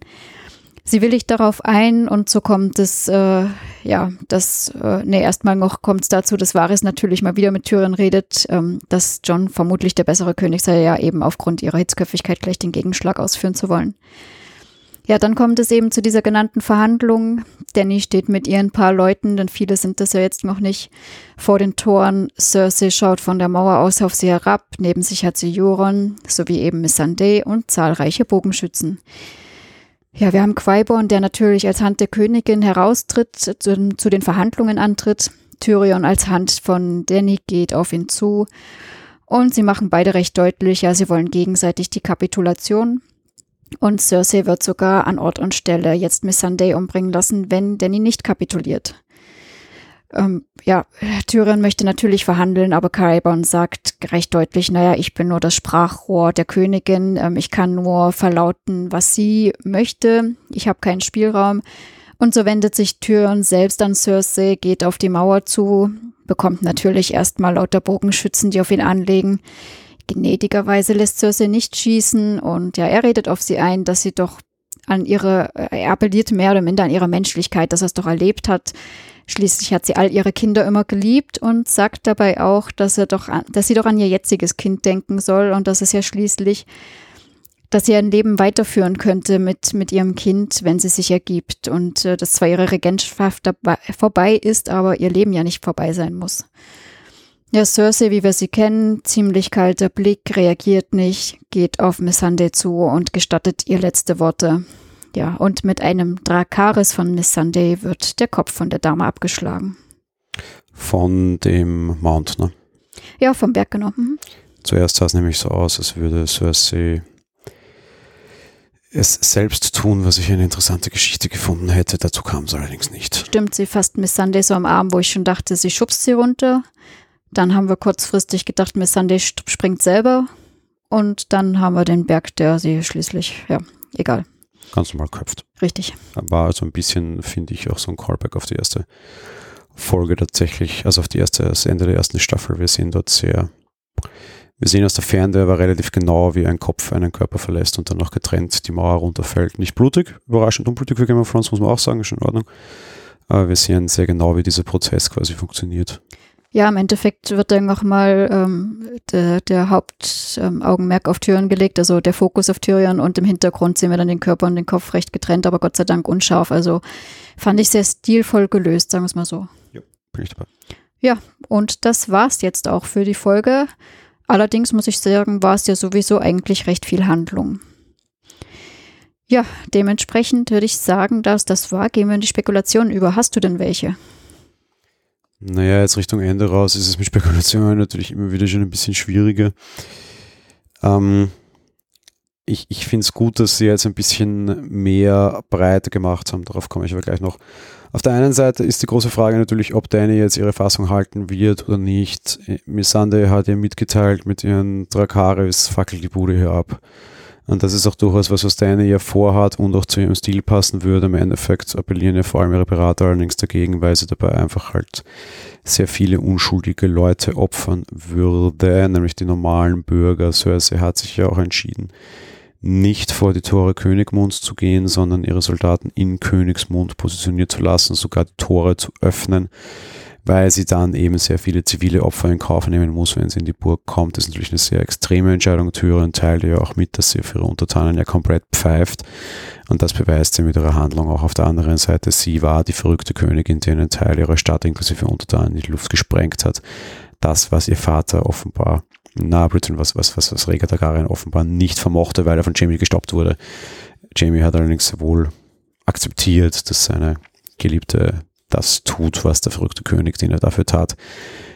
S1: Sie willigt darauf ein und so kommt es, äh, ja, das, äh, nee, erstmal noch kommt es dazu, dass Varys natürlich mal wieder mit Tyrion redet, ähm, dass John vermutlich der bessere König sei, ja eben aufgrund ihrer Hitzköpfigkeit gleich den Gegenschlag ausführen zu wollen. Ja, dann kommt es eben zu dieser genannten Verhandlung. Danny steht mit ihren paar Leuten, denn viele sind das ja jetzt noch nicht, vor den Toren. Cersei schaut von der Mauer aus auf sie herab. Neben sich hat sie Euron sowie eben Missandei und zahlreiche Bogenschützen. Ja, wir haben Quaiborn, der natürlich als Hand der Königin heraustritt, zu, zu den Verhandlungen antritt. Tyrion als Hand von Danny geht auf ihn zu. Und sie machen beide recht deutlich, ja, sie wollen gegenseitig die Kapitulation. Und Cersei wird sogar an Ort und Stelle jetzt Miss Sunday umbringen lassen, wenn Danny nicht kapituliert. Ähm, ja, Tyrion möchte natürlich verhandeln, aber Caraborn sagt recht deutlich, naja, ich bin nur das Sprachrohr der Königin, ähm, ich kann nur verlauten, was sie möchte, ich habe keinen Spielraum. Und so wendet sich Tyrion selbst an Cersei, geht auf die Mauer zu, bekommt natürlich erstmal lauter Bogenschützen, die auf ihn anlegen. Gnädigerweise lässt Cersei nicht schießen und ja, er redet auf sie ein, dass sie doch an ihre, er appelliert mehr oder minder an ihre Menschlichkeit, dass er es doch erlebt hat, Schließlich hat sie all ihre Kinder immer geliebt und sagt dabei auch, dass er doch, dass sie doch an ihr jetziges Kind denken soll und dass es ja schließlich, dass sie ein Leben weiterführen könnte mit, mit ihrem Kind, wenn sie sich ergibt und äh, dass zwar ihre Regentschaft dabei, vorbei ist, aber ihr Leben ja nicht vorbei sein muss. Ja, Cersei, wie wir sie kennen, ziemlich kalter Blick, reagiert nicht, geht auf Missandei zu und gestattet ihr letzte Worte. Ja, und mit einem Drakaris von Miss Sunday wird der Kopf von der Dame abgeschlagen.
S2: Von dem Mount, ne?
S1: Ja, vom Berg genommen.
S2: Zuerst sah es nämlich so aus, als würde Cersei es selbst tun, was ich eine interessante Geschichte gefunden hätte. Dazu kam es allerdings nicht.
S1: Stimmt, sie fasst Miss Sunday so am Arm, wo ich schon dachte, sie schubst sie runter. Dann haben wir kurzfristig gedacht, Miss Sunday springt selber. Und dann haben wir den Berg, der sie schließlich, ja, egal
S2: ganz normal köpft.
S1: Richtig.
S2: War also ein bisschen, finde ich, auch so ein Callback auf die erste Folge tatsächlich, also auf die erste, das Ende der ersten Staffel. Wir sehen dort sehr, wir sehen aus der Ferne, war relativ genau, wie ein Kopf einen Körper verlässt und dann noch getrennt die Mauer runterfällt. Nicht blutig, überraschend unblutig für Game of Thrones, muss man auch sagen, ist schon in Ordnung. Aber wir sehen sehr genau, wie dieser Prozess quasi funktioniert.
S1: Ja, im Endeffekt wird dann nochmal ähm, der, der Hauptaugenmerk ähm, auf Tyrion gelegt, also der Fokus auf Tyrion und im Hintergrund sehen wir dann den Körper und den Kopf recht getrennt, aber Gott sei Dank unscharf. Also fand ich sehr stilvoll gelöst, sagen wir es mal so. Ja, bin ich dabei. Ja, und das war's jetzt auch für die Folge. Allerdings muss ich sagen, war es ja sowieso eigentlich recht viel Handlung. Ja, dementsprechend würde ich sagen, dass das war. Gehen wir in die Spekulation über. Hast du denn welche?
S2: Naja, jetzt Richtung Ende raus ist es mit Spekulationen *laughs* natürlich immer wieder schon ein bisschen schwieriger. Ähm, ich ich finde es gut, dass sie jetzt ein bisschen mehr Breite gemacht haben. Darauf komme ich aber gleich noch. Auf der einen Seite ist die große Frage natürlich, ob Danny jetzt ihre Fassung halten wird oder nicht. Missande hat ja mitgeteilt mit ihren Drakaris, fackelt die Bude hier ab. Und das ist auch durchaus was, was Diana ja vorhat und auch zu ihrem Stil passen würde. Im Endeffekt appellieren ja vor allem ihre Berater allerdings dagegen, weil sie dabei einfach halt sehr viele unschuldige Leute opfern würde, nämlich die normalen Bürger. Cersei hat sich ja auch entschieden, nicht vor die Tore Königmunds zu gehen, sondern ihre Soldaten in Königsmund positioniert zu lassen, sogar die Tore zu öffnen weil sie dann eben sehr viele zivile Opfer in Kauf nehmen muss, wenn sie in die Burg kommt. Das ist natürlich eine sehr extreme Entscheidung. Tyrion teilt ja auch mit, dass sie für ihre Untertanen ja komplett pfeift. Und das beweist sie mit ihrer Handlung auch auf der anderen Seite. Sie war die verrückte Königin, die einen Teil ihrer Stadt inklusive Untertanen in die Luft gesprengt hat. Das, was ihr Vater offenbar na, Britain, was, was, was, was Rhaegar Targaryen offenbar nicht vermochte, weil er von Jamie gestoppt wurde. Jamie hat allerdings wohl akzeptiert, dass seine geliebte das tut, was der verrückte König, den er dafür tat,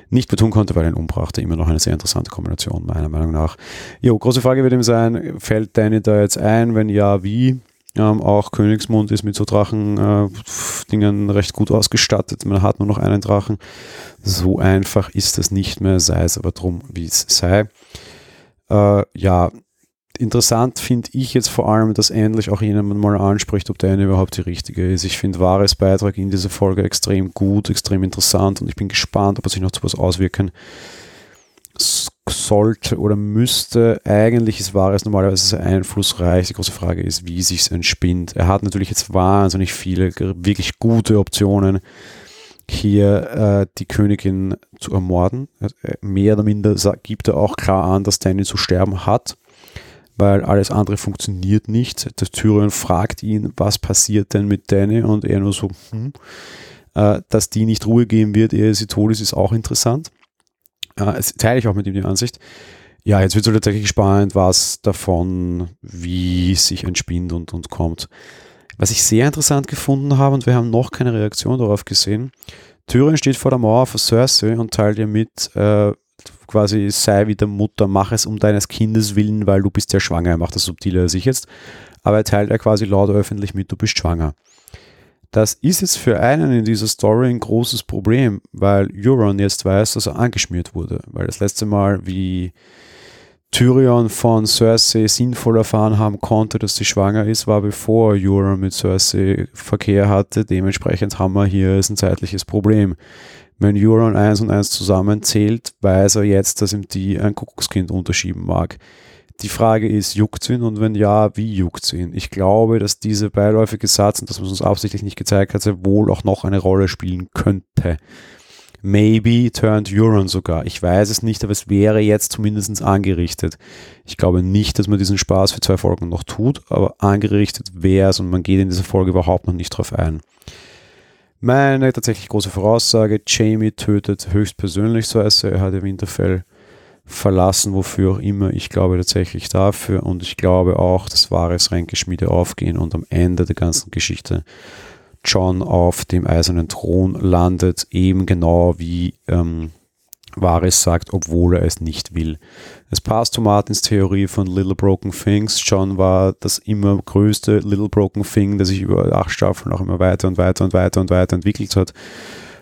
S2: nicht mehr tun konnte, weil er ihn umbrachte. Immer noch eine sehr interessante Kombination, meiner Meinung nach. Jo, große Frage wird ihm sein, fällt Danny da jetzt ein? Wenn ja, wie? Ähm, auch Königsmund ist mit so Drachen-Dingen äh, recht gut ausgestattet. Man hat nur noch einen Drachen. So einfach ist das nicht mehr, sei es aber drum, wie es sei. Äh, ja, interessant finde ich jetzt vor allem, dass endlich auch jemand mal anspricht, ob der eine überhaupt die richtige ist. Ich finde Wahres Beitrag in dieser Folge extrem gut, extrem interessant und ich bin gespannt, ob er sich noch zu was auswirken sollte oder müsste. Eigentlich ist Wahres normalerweise sehr einflussreich. Die große Frage ist, wie sich es entspinnt. Er hat natürlich jetzt wahnsinnig viele wirklich gute Optionen, hier äh, die Königin zu ermorden. Äh, mehr oder minder gibt er auch klar an, dass Danny zu sterben hat weil alles andere funktioniert nicht. Der Tyrion fragt ihn, was passiert denn mit Danny und er nur so, hm. äh, dass die nicht Ruhe geben wird, ehe sie tot ist, ist auch interessant. Äh, teile ich auch mit ihm die Ansicht. Ja, jetzt wird es tatsächlich spannend, was davon, wie sich entspinnt und, und kommt. Was ich sehr interessant gefunden habe, und wir haben noch keine Reaktion darauf gesehen, Tyrion steht vor der Mauer von Cersei und teilt ihr mit, äh, quasi sei wie der Mutter, mach es um deines Kindes willen, weil du bist ja schwanger. Er macht das subtiler als ich jetzt. Aber er teilt ja quasi laut öffentlich mit, du bist schwanger. Das ist jetzt für einen in dieser Story ein großes Problem, weil Euron jetzt weiß, dass er angeschmiert wurde. Weil das letzte Mal, wie Tyrion von Cersei sinnvoll erfahren haben konnte, dass sie schwanger ist, war bevor Euron mit Cersei Verkehr hatte. Dementsprechend haben wir hier ein zeitliches Problem. Wenn Euron 1 und 1 zusammenzählt, weiß er jetzt, dass ihm die ein Kuckuckskind unterschieben mag. Die Frage ist, juckt ihn und wenn ja, wie juckt ihn? Ich glaube, dass diese beiläufige Satz, und das was uns absichtlich nicht gezeigt hat, wohl auch noch eine Rolle spielen könnte. Maybe turned Euron sogar. Ich weiß es nicht, aber es wäre jetzt zumindest angerichtet. Ich glaube nicht, dass man diesen Spaß für zwei Folgen noch tut, aber angerichtet wäre es und man geht in dieser Folge überhaupt noch nicht drauf ein. Meine tatsächlich große Voraussage, Jamie tötet höchstpersönlich Cersei, er hat Winterfell verlassen, wofür auch immer. Ich glaube tatsächlich dafür und ich glaube auch, dass wahres Ränkeschmiede aufgehen und am Ende der ganzen Geschichte John auf dem eisernen Thron landet, eben genau wie ähm, Varys sagt, obwohl er es nicht will. Es passt zu Martins Theorie von Little Broken Things. John war das immer größte Little Broken Thing, das sich über acht Staffeln auch immer weiter und weiter und weiter und weiter entwickelt hat.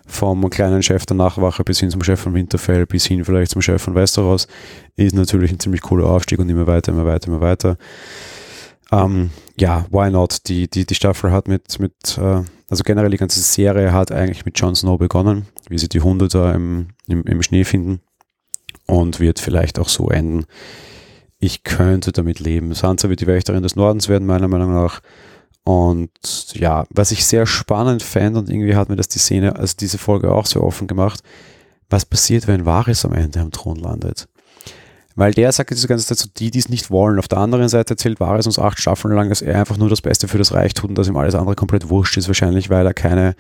S2: Vom kleinen Chef der Nachwache bis hin zum Chef von Winterfell, bis hin vielleicht zum Chef von Westeros, ist natürlich ein ziemlich cooler Aufstieg und immer weiter, immer weiter, immer weiter. Ähm, ja, why not? Die, die, die Staffel hat mit, mit äh, also generell die ganze Serie hat eigentlich mit Jon Snow begonnen, wie sie die Hunde da im, im, im Schnee finden und wird vielleicht auch so enden. Ich könnte damit leben. Sansa wird die Wächterin des Nordens werden, meiner Meinung nach. Und ja, was ich sehr spannend fand und irgendwie hat mir das die Szene, also diese Folge auch so offen gemacht, was passiert, wenn Varys am Ende am Thron landet? Weil der sagt diese ganze Zeit so, die, die es nicht wollen. Auf der anderen Seite erzählt Varys uns acht Staffeln lang, dass er einfach nur das Beste für das Reich tut und dass ihm alles andere komplett wurscht ist, wahrscheinlich, weil er keine,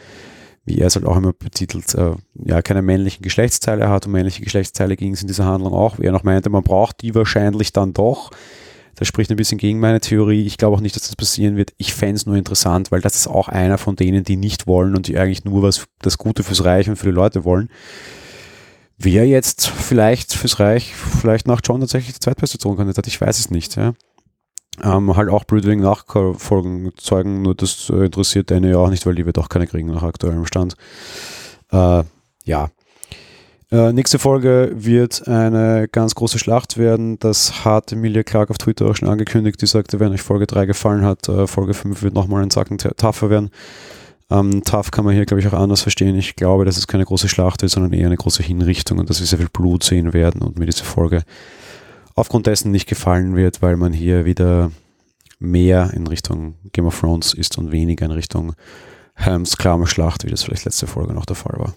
S2: wie er es halt auch immer betitelt, äh, ja, keine männlichen Geschlechtsteile hat. Um männliche Geschlechtsteile ging es in dieser Handlung auch. Er noch meinte, man braucht die wahrscheinlich dann doch. Das spricht ein bisschen gegen meine Theorie. Ich glaube auch nicht, dass das passieren wird. Ich fände es nur interessant, weil das ist auch einer von denen, die nicht wollen und die eigentlich nur was das Gute fürs Reich und für die Leute wollen wer jetzt vielleicht fürs Reich, vielleicht nach John tatsächlich der zweitbeste Thronkandidat, ich weiß es nicht. Ja. Ähm, halt auch Broodwing Nachfolgen zeugen, nur das äh, interessiert eine ja auch nicht, weil die wird auch keine kriegen nach aktuellem Stand. Äh, ja. Äh, nächste Folge wird eine ganz große Schlacht werden. Das hat Emilia Clark auf Twitter auch schon angekündigt. Die sagte, wenn euch Folge 3 gefallen hat, äh, Folge 5 wird nochmal ein Zacken tougher werden. Ähm, tough kann man hier, glaube ich, auch anders verstehen. Ich glaube, dass es keine große Schlacht wird, sondern eher eine große Hinrichtung und dass wir sehr viel Blut sehen werden und mir diese Folge aufgrund dessen nicht gefallen wird, weil man hier wieder mehr in Richtung Game of Thrones ist und weniger in Richtung Helms Schlacht, wie das vielleicht letzte Folge noch der Fall war.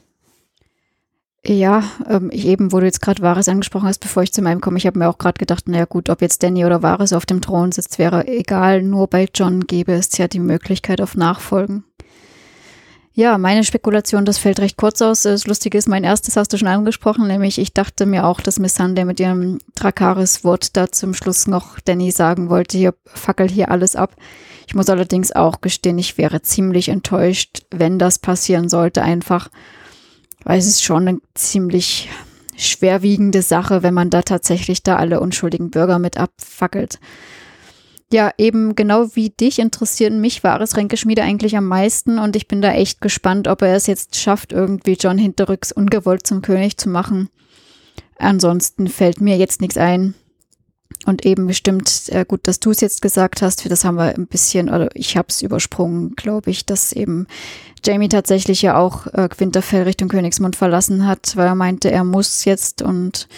S1: Ja, ähm, ich eben, wo du jetzt gerade Varys angesprochen hast, bevor ich zu meinem komme, ich habe mir auch gerade gedacht, naja gut, ob jetzt Danny oder Varys auf dem Thron sitzt, wäre egal, nur bei John gäbe es ja die Möglichkeit auf Nachfolgen. Ja, meine Spekulation, das fällt recht kurz aus. Das Lustige ist, mein erstes hast du schon angesprochen, nämlich ich dachte mir auch, dass Missandei mit ihrem Drakaris-Wort da zum Schluss noch Danny sagen wollte, hier fackel hier alles ab. Ich muss allerdings auch gestehen, ich wäre ziemlich enttäuscht, wenn das passieren sollte, einfach, weil es ist schon ein ziemlich schwerwiegende Sache, wenn man da tatsächlich da alle unschuldigen Bürger mit abfackelt. Ja, eben genau wie dich interessieren mich Wahres Ränkeschmiede eigentlich am meisten und ich bin da echt gespannt, ob er es jetzt schafft, irgendwie John Hinterrücks ungewollt zum König zu machen. Ansonsten fällt mir jetzt nichts ein. Und eben bestimmt äh, gut, dass du es jetzt gesagt hast. Für das haben wir ein bisschen, oder ich habe es übersprungen, glaube ich, dass eben Jamie tatsächlich ja auch äh, Winterfell Richtung Königsmund verlassen hat, weil er meinte, er muss jetzt und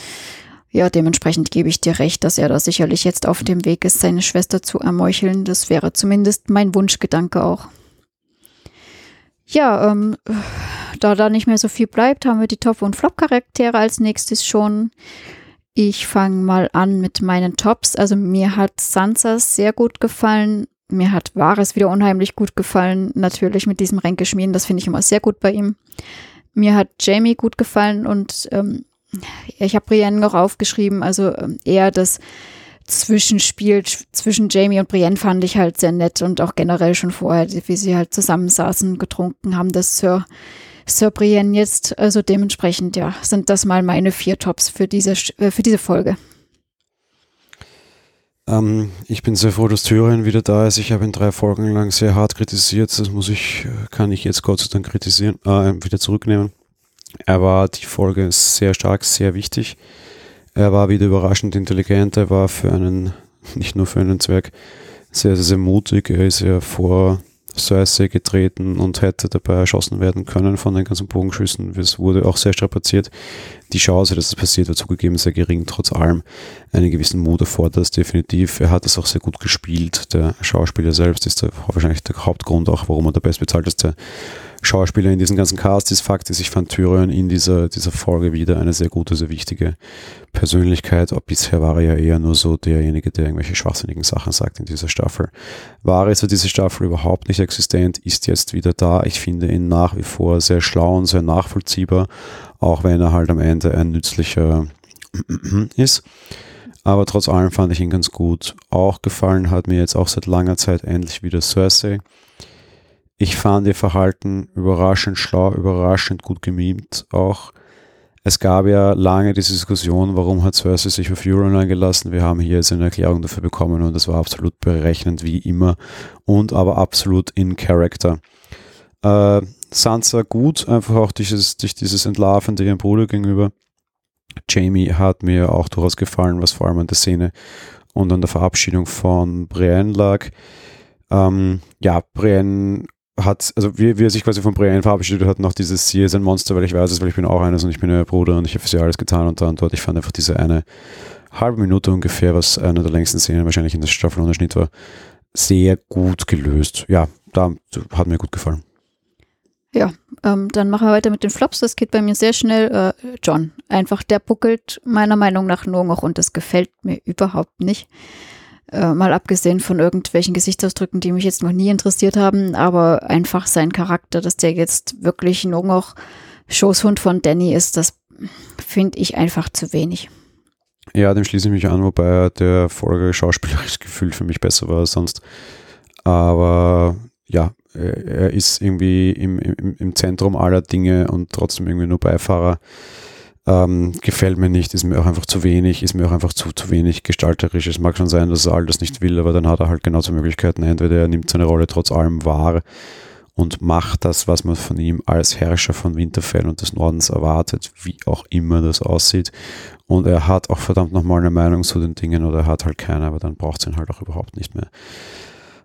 S1: ja, dementsprechend gebe ich dir recht, dass er da sicherlich jetzt auf dem Weg ist, seine Schwester zu ermeucheln. Das wäre zumindest mein Wunschgedanke auch. Ja, ähm, da da nicht mehr so viel bleibt, haben wir die Top- und Flop-Charaktere als nächstes schon. Ich fange mal an mit meinen Tops. Also mir hat Sansa sehr gut gefallen. Mir hat Varys wieder unheimlich gut gefallen. Natürlich mit diesem Ränkeschmieden, das finde ich immer sehr gut bei ihm. Mir hat Jamie gut gefallen und ähm, ich habe Brienne noch aufgeschrieben, also ähm, eher das Zwischenspiel zwischen Jamie und Brienne fand ich halt sehr nett und auch generell schon vorher, wie sie halt zusammensaßen, getrunken haben, das Sir, Sir Brienne jetzt. Also dementsprechend, ja, sind das mal meine vier Tops für diese, äh, für diese Folge.
S2: Ähm, ich bin sehr froh, dass Tyrion wieder da ist. Ich habe ihn drei Folgen lang sehr hart kritisiert. Das muss ich, kann ich jetzt Gott sei Dank kritisieren, äh, wieder zurücknehmen. Er war die Folge sehr stark, sehr wichtig. Er war wieder überraschend intelligent. Er war für einen, *laughs* nicht nur für einen Zwerg, sehr, sehr, sehr mutig. Er ist ja vor Cersei getreten und hätte dabei erschossen werden können von den ganzen Bogenschüssen. Es wurde auch sehr strapaziert. Die Chance, dass es passiert, war zugegeben sehr gering, trotz allem. Einen gewissen Mut erfordert das definitiv. Er hat es auch sehr gut gespielt. Der Schauspieler selbst ist der, wahrscheinlich der Hauptgrund auch, warum er der bestbezahlteste Schauspieler in diesem ganzen Cast ist. Fakt ist, ich fand Tyrion in dieser, dieser Folge wieder eine sehr gute, sehr wichtige Persönlichkeit. Bisher war er ja eher nur so derjenige, der irgendwelche schwachsinnigen Sachen sagt in dieser Staffel. War es diese Staffel überhaupt nicht existent, ist jetzt wieder da. Ich finde ihn nach wie vor sehr schlau und sehr nachvollziehbar, auch wenn er halt am Ende ein nützlicher *clears throat* ist. Aber trotz allem fand ich ihn ganz gut. Auch gefallen hat mir jetzt auch seit langer Zeit endlich wieder Cersei ich fand ihr Verhalten überraschend schlau, überraschend gut gemimt auch. Es gab ja lange diese Diskussion, warum hat Cersei sich auf Euron eingelassen. Wir haben hier jetzt eine Erklärung dafür bekommen und das war absolut berechnend wie immer und aber absolut in Character. Äh, Sansa gut, einfach auch dieses, durch dieses Entlarvende ihrem Bruder gegenüber. Jamie hat mir auch durchaus gefallen, was vor allem an der Szene und an der Verabschiedung von Brienne lag. Ähm, ja, Brienne hat, also wie, wie er sich quasi von Brienne verabschiedet hat, noch dieses Sie ist ein Monster, weil ich weiß es, weil ich bin auch eines und ich bin euer Bruder und ich habe für sie alles getan und da und dort. Ich fand einfach diese eine halbe Minute ungefähr, was eine der längsten Szenen wahrscheinlich in der Staffel ohne Schnitt war, sehr gut gelöst. Ja, da hat mir gut gefallen.
S1: Ja, ähm, dann machen wir weiter mit den Flops. Das geht bei mir sehr schnell. Äh, John, einfach der buckelt meiner Meinung nach nur noch und das gefällt mir überhaupt nicht. Äh, mal abgesehen von irgendwelchen Gesichtsausdrücken, die mich jetzt noch nie interessiert haben, aber einfach sein Charakter, dass der jetzt wirklich nur noch Schoßhund von Danny ist, das finde ich einfach zu wenig.
S2: Ja, dem schließe ich mich an, wobei der Folge schauspielerisch *laughs* gefühlt für mich besser war als sonst. Aber ja, er ist irgendwie im, im, im Zentrum aller Dinge und trotzdem irgendwie nur Beifahrer. Ähm, gefällt mir nicht, ist mir auch einfach zu wenig, ist mir auch einfach zu, zu wenig gestalterisch. Es mag schon sein, dass er all das nicht will, aber dann hat er halt genauso Möglichkeiten. Entweder er nimmt seine Rolle trotz allem wahr und macht das, was man von ihm als Herrscher von Winterfell und des Nordens erwartet, wie auch immer das aussieht. Und er hat auch verdammt nochmal eine Meinung zu den Dingen oder er hat halt keine, aber dann braucht es ihn halt auch überhaupt nicht mehr.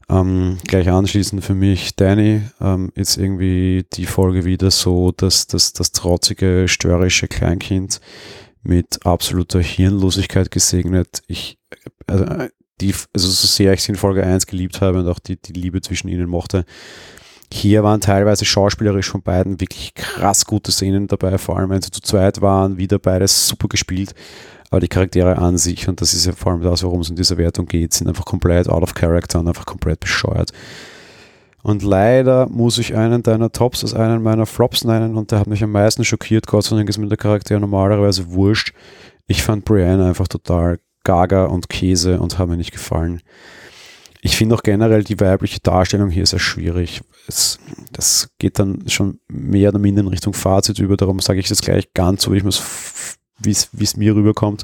S2: Ähm, gleich anschließend für mich, Danny, ähm, ist irgendwie die Folge wieder so, dass, dass das trotzige, störrische Kleinkind mit absoluter Hirnlosigkeit gesegnet. Ich, also, die, also so sehr ich sie in Folge 1 geliebt habe und auch die, die Liebe zwischen ihnen mochte, hier waren teilweise schauspielerisch von beiden wirklich krass gute Szenen dabei, vor allem wenn sie zu zweit waren, wieder beides super gespielt. Aber die Charaktere an sich, und das ist ja vor allem das, worum es in dieser Wertung geht, sind einfach komplett out of character und einfach komplett bescheuert. Und leider muss ich einen deiner Tops als einen meiner Flops nennen und der hat mich am meisten schockiert. Gott sei Dank ist mir der Charakter normalerweise wurscht. Ich fand Brienne einfach total gaga und Käse und hat mir nicht gefallen. Ich finde auch generell die weibliche Darstellung hier sehr schwierig. Es, das geht dann schon mehr oder minder in Richtung Fazit über, darum sage ich das gleich ganz so, wie ich mir es wie es mir rüberkommt.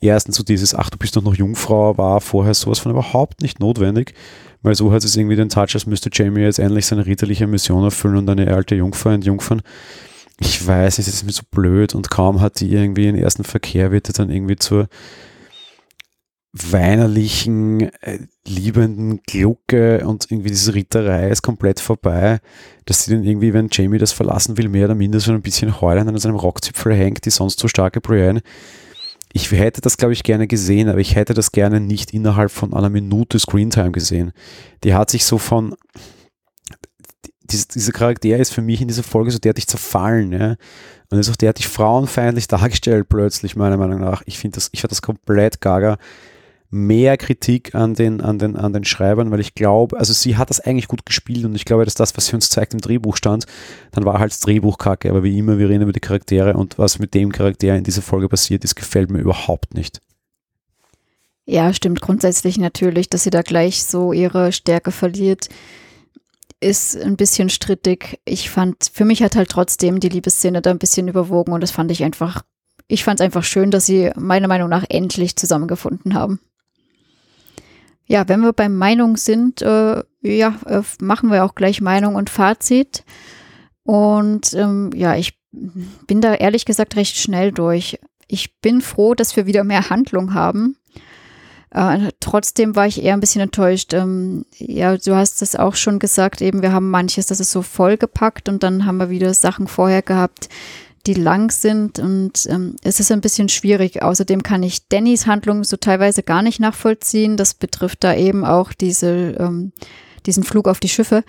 S2: Erstens so dieses, ach, du bist doch noch Jungfrau, war vorher sowas von überhaupt nicht notwendig, weil so hat es irgendwie den Touch, als müsste Jamie jetzt endlich seine ritterliche Mission erfüllen und eine alte Jungfrau entjungfern. Ich weiß, es ist mir so blöd und kaum hat die irgendwie den ersten Verkehr, wird er dann irgendwie zur weinerlichen, äh, liebenden Glucke und irgendwie diese Ritterei ist komplett vorbei, dass sie dann irgendwie, wenn Jamie das verlassen will, mehr oder minder so ein bisschen heulend an seinem Rockzipfel hängt, die sonst so starke Brienne. Ich hätte das, glaube ich, gerne gesehen, aber ich hätte das gerne nicht innerhalb von einer Minute Screentime gesehen. Die hat sich so von, diese, dieser Charakter ist für mich in dieser Folge so derartig zerfallen, ja. Und ist auch derartig frauenfeindlich dargestellt plötzlich, meiner Meinung nach. Ich finde das, ich fand das komplett gaga mehr Kritik an den, an den, an den Schreibern, weil ich glaube, also sie hat das eigentlich gut gespielt und ich glaube, dass das, was sie uns zeigt, im Drehbuch stand, dann war halt das Drehbuch kacke, aber wie immer, wir reden über die Charaktere und was mit dem Charakter in dieser Folge passiert ist, gefällt mir überhaupt nicht.
S1: Ja, stimmt grundsätzlich natürlich, dass sie da gleich so ihre Stärke verliert, ist ein bisschen strittig. Ich fand, für mich hat halt trotzdem die Liebesszene da ein bisschen überwogen und das fand ich einfach, ich fand es einfach schön, dass sie meiner Meinung nach endlich zusammengefunden haben. Ja, wenn wir bei Meinung sind, äh, ja, äh, machen wir auch gleich Meinung und Fazit. Und ähm, ja, ich bin da ehrlich gesagt recht schnell durch. Ich bin froh, dass wir wieder mehr Handlung haben. Äh, trotzdem war ich eher ein bisschen enttäuscht. Ähm, ja, du hast es auch schon gesagt, eben wir haben manches, das ist so vollgepackt und dann haben wir wieder Sachen vorher gehabt, die lang sind und ähm, es ist ein bisschen schwierig. Außerdem kann ich Dannys Handlung so teilweise gar nicht nachvollziehen. Das betrifft da eben auch diese, ähm, diesen Flug auf die Schiffe.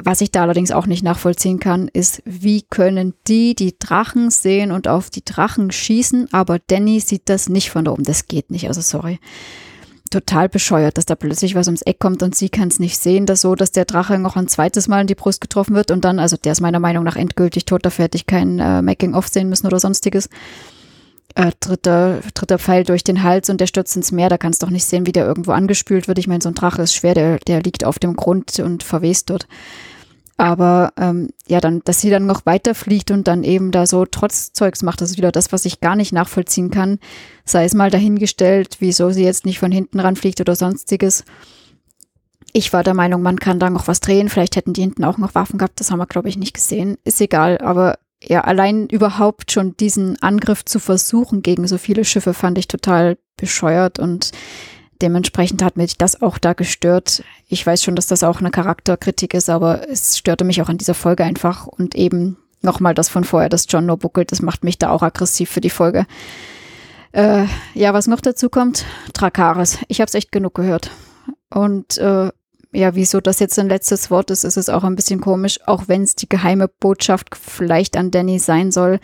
S1: Was ich da allerdings auch nicht nachvollziehen kann, ist, wie können die die Drachen sehen und auf die Drachen schießen, aber Danny sieht das nicht von da oben. Das geht nicht, also sorry total bescheuert, dass da plötzlich was ums Eck kommt und sie kann es nicht sehen, dass so, dass der Drache noch ein zweites Mal in die Brust getroffen wird und dann, also der ist meiner Meinung nach endgültig tot, dafür hätte ich kein äh, Making-of sehen müssen oder sonstiges. Äh, dritter, dritter Pfeil durch den Hals und der stürzt ins Meer, da kannst du doch nicht sehen, wie der irgendwo angespült wird. Ich meine, so ein Drache ist schwer, der, der liegt auf dem Grund und verwest dort. Aber ähm, ja, dann, dass sie dann noch weiterfliegt und dann eben da so trotz Zeugs macht, das ist wieder das, was ich gar nicht nachvollziehen kann. Sei es mal dahingestellt, wieso sie jetzt nicht von hinten ranfliegt oder sonstiges. Ich war der Meinung, man kann da noch was drehen. Vielleicht hätten die hinten auch noch Waffen gehabt. Das haben wir, glaube ich, nicht gesehen. Ist egal. Aber ja, allein überhaupt schon diesen Angriff zu versuchen gegen so viele Schiffe fand ich total bescheuert und Dementsprechend hat mich das auch da gestört. Ich weiß schon, dass das auch eine Charakterkritik ist, aber es störte mich auch an dieser Folge einfach und eben nochmal das von vorher, das John nur buckelt, das macht mich da auch aggressiv für die Folge. Äh, ja, was noch dazu kommt, Drakaris. Ich habe es echt genug gehört. Und äh, ja, wieso das jetzt ein letztes Wort ist, ist es auch ein bisschen komisch, auch wenn es die geheime Botschaft vielleicht an Danny sein soll.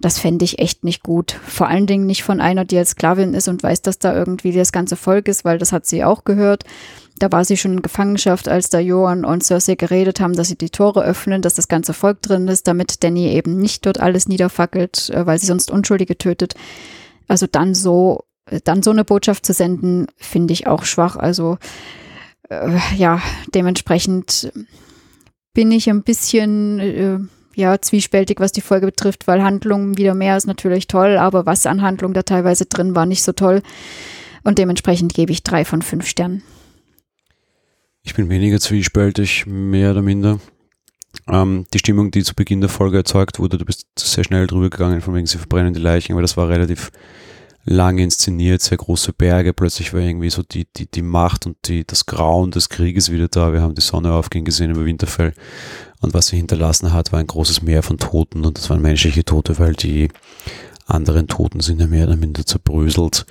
S1: Das fände ich echt nicht gut. Vor allen Dingen nicht von einer, die als Sklavin ist und weiß, dass da irgendwie das ganze Volk ist, weil das hat sie auch gehört. Da war sie schon in Gefangenschaft, als da Johan und Cersei geredet haben, dass sie die Tore öffnen, dass das ganze Volk drin ist, damit Danny eben nicht dort alles niederfackelt, äh, weil sie sonst Unschuldige tötet. Also dann so, dann so eine Botschaft zu senden, finde ich auch schwach. Also äh, ja, dementsprechend bin ich ein bisschen äh, ja, zwiespältig, was die Folge betrifft, weil Handlung wieder mehr ist natürlich toll, aber was an Handlung da teilweise drin war, nicht so toll. Und dementsprechend gebe ich drei von fünf Sternen.
S2: Ich bin weniger zwiespältig, mehr oder minder. Ähm, die Stimmung, die zu Beginn der Folge erzeugt wurde, du bist sehr schnell drüber gegangen, von wegen sie verbrennen die Leichen, aber das war relativ lange inszeniert, sehr große Berge. Plötzlich war irgendwie so die, die, die Macht und die, das Grauen des Krieges wieder da. Wir haben die Sonne aufgehen gesehen über Winterfell. Und was sie hinterlassen hat, war ein großes Meer von Toten. Und das waren menschliche Tote, weil die anderen Toten sind ja mehr oder minder zerbröselt.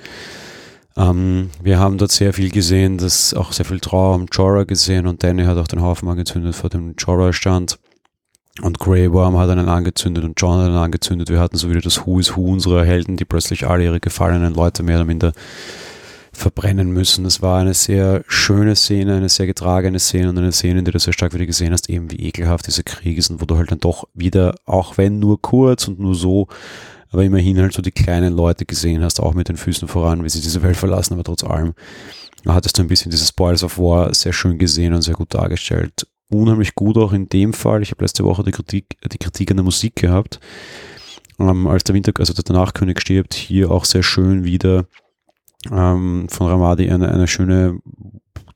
S2: Ähm, wir haben dort sehr viel gesehen, das auch sehr viel Trauer um Jorah gesehen und Danny hat auch den Haufen angezündet vor dem Jorah stand. Und Grey Worm hat einen angezündet und John hat einen angezündet. Wir hatten so wieder das Who is Who unserer Helden, die plötzlich alle ihre gefallenen Leute mehr oder minder verbrennen müssen. Das war eine sehr schöne Szene, eine sehr getragene Szene und eine Szene, in der du sehr stark wieder gesehen hast, eben wie ekelhaft dieser Krieg ist und wo du halt dann doch wieder, auch wenn nur kurz und nur so, aber immerhin halt so die kleinen Leute gesehen hast, auch mit den Füßen voran, wie sie diese Welt verlassen, aber trotz allem hattest du ein bisschen diese Spoils of War sehr schön gesehen und sehr gut dargestellt unheimlich gut auch in dem Fall. Ich habe letzte Woche die Kritik, die Kritik an der Musik gehabt. ähm, als der Winter, also der Nachkönig stirbt, hier auch sehr schön wieder ähm, von Ramadi eine, eine schöne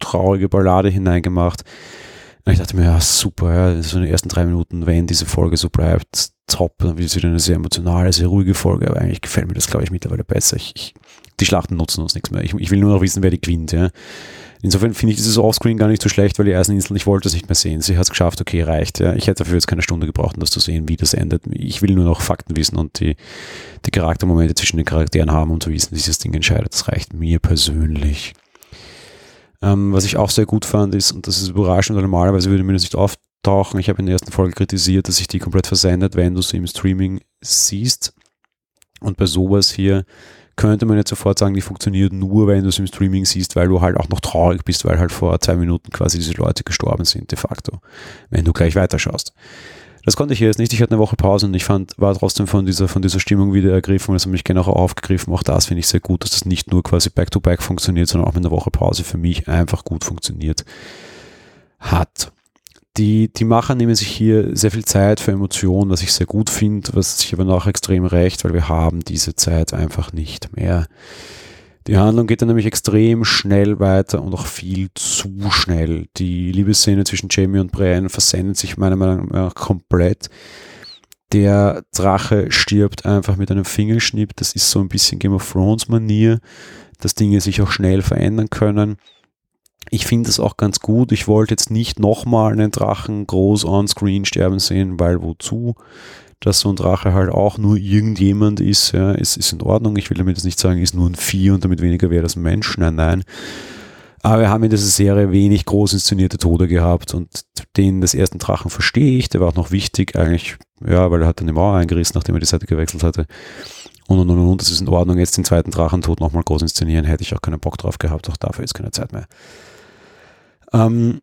S2: traurige Ballade hineingemacht. Und ich dachte mir, ja, super, ja, so in den ersten drei Minuten, wenn diese Folge so bleibt, top, dann wird es wieder eine sehr emotionale, sehr ruhige Folge, aber eigentlich gefällt mir das, glaube ich, mittlerweile besser. Ich, ich, die Schlachten nutzen uns nichts mehr. Ich, ich will nur noch wissen, wer die gewinnt, ja. Insofern finde ich dieses Offscreen gar nicht so schlecht, weil die Eiseninsel, ich wollte es nicht mehr sehen. Sie hat es geschafft, okay, reicht. Ja. Ich hätte dafür jetzt keine Stunde gebraucht, um das zu sehen, wie das endet. Ich will nur noch Fakten wissen und die, die Charaktermomente zwischen den Charakteren haben und zu wissen, wie dieses Ding entscheidet. Das reicht mir persönlich. Ähm, was ich auch sehr gut fand, ist, und das ist überraschend, weil normalerweise würde mir das nicht auftauchen. Ich habe in der ersten Folge kritisiert, dass sich die komplett versendet, wenn du sie im Streaming siehst. Und bei sowas hier könnte man jetzt sofort sagen, die funktioniert nur, wenn du es im Streaming siehst, weil du halt auch noch traurig bist, weil halt vor zwei Minuten quasi diese Leute gestorben sind, de facto, wenn du gleich weiterschaust. Das konnte ich jetzt nicht. Ich hatte eine Woche Pause und ich fand, war trotzdem von dieser, von dieser Stimmung wieder ergriffen und es hat mich genau aufgegriffen. Auch das finde ich sehr gut, dass das nicht nur quasi back-to-back -back funktioniert, sondern auch mit einer Woche Pause für mich einfach gut funktioniert hat. Die, die Macher nehmen sich hier sehr viel Zeit für Emotionen, was ich sehr gut finde, was sich aber noch extrem recht, weil wir haben diese Zeit einfach nicht mehr. Die Handlung geht dann nämlich extrem schnell weiter und auch viel zu schnell. Die Liebesszene zwischen Jamie und Brian versendet sich meiner Meinung nach komplett. Der Drache stirbt einfach mit einem Fingerschnipp. Das ist so ein bisschen Game of Thrones Manier, dass Dinge sich auch schnell verändern können ich finde es auch ganz gut. Ich wollte jetzt nicht nochmal einen Drachen groß on-screen sterben sehen, weil wozu? Dass so ein Drache halt auch nur irgendjemand ist, ja, ist, ist in Ordnung. Ich will damit jetzt nicht sagen, ist nur ein Vieh und damit weniger wäre das ein Mensch. Nein, nein. Aber wir haben in dieser Serie wenig groß inszenierte Tode gehabt und den des ersten Drachen verstehe ich. Der war auch noch wichtig eigentlich, ja, weil er hat dann die Mauer eingerissen, nachdem er die Seite gewechselt hatte. Und und und und, das ist in Ordnung. Jetzt den zweiten Drachentod nochmal groß inszenieren, hätte ich auch keinen Bock drauf gehabt. Auch dafür ist keine Zeit mehr. Ähm,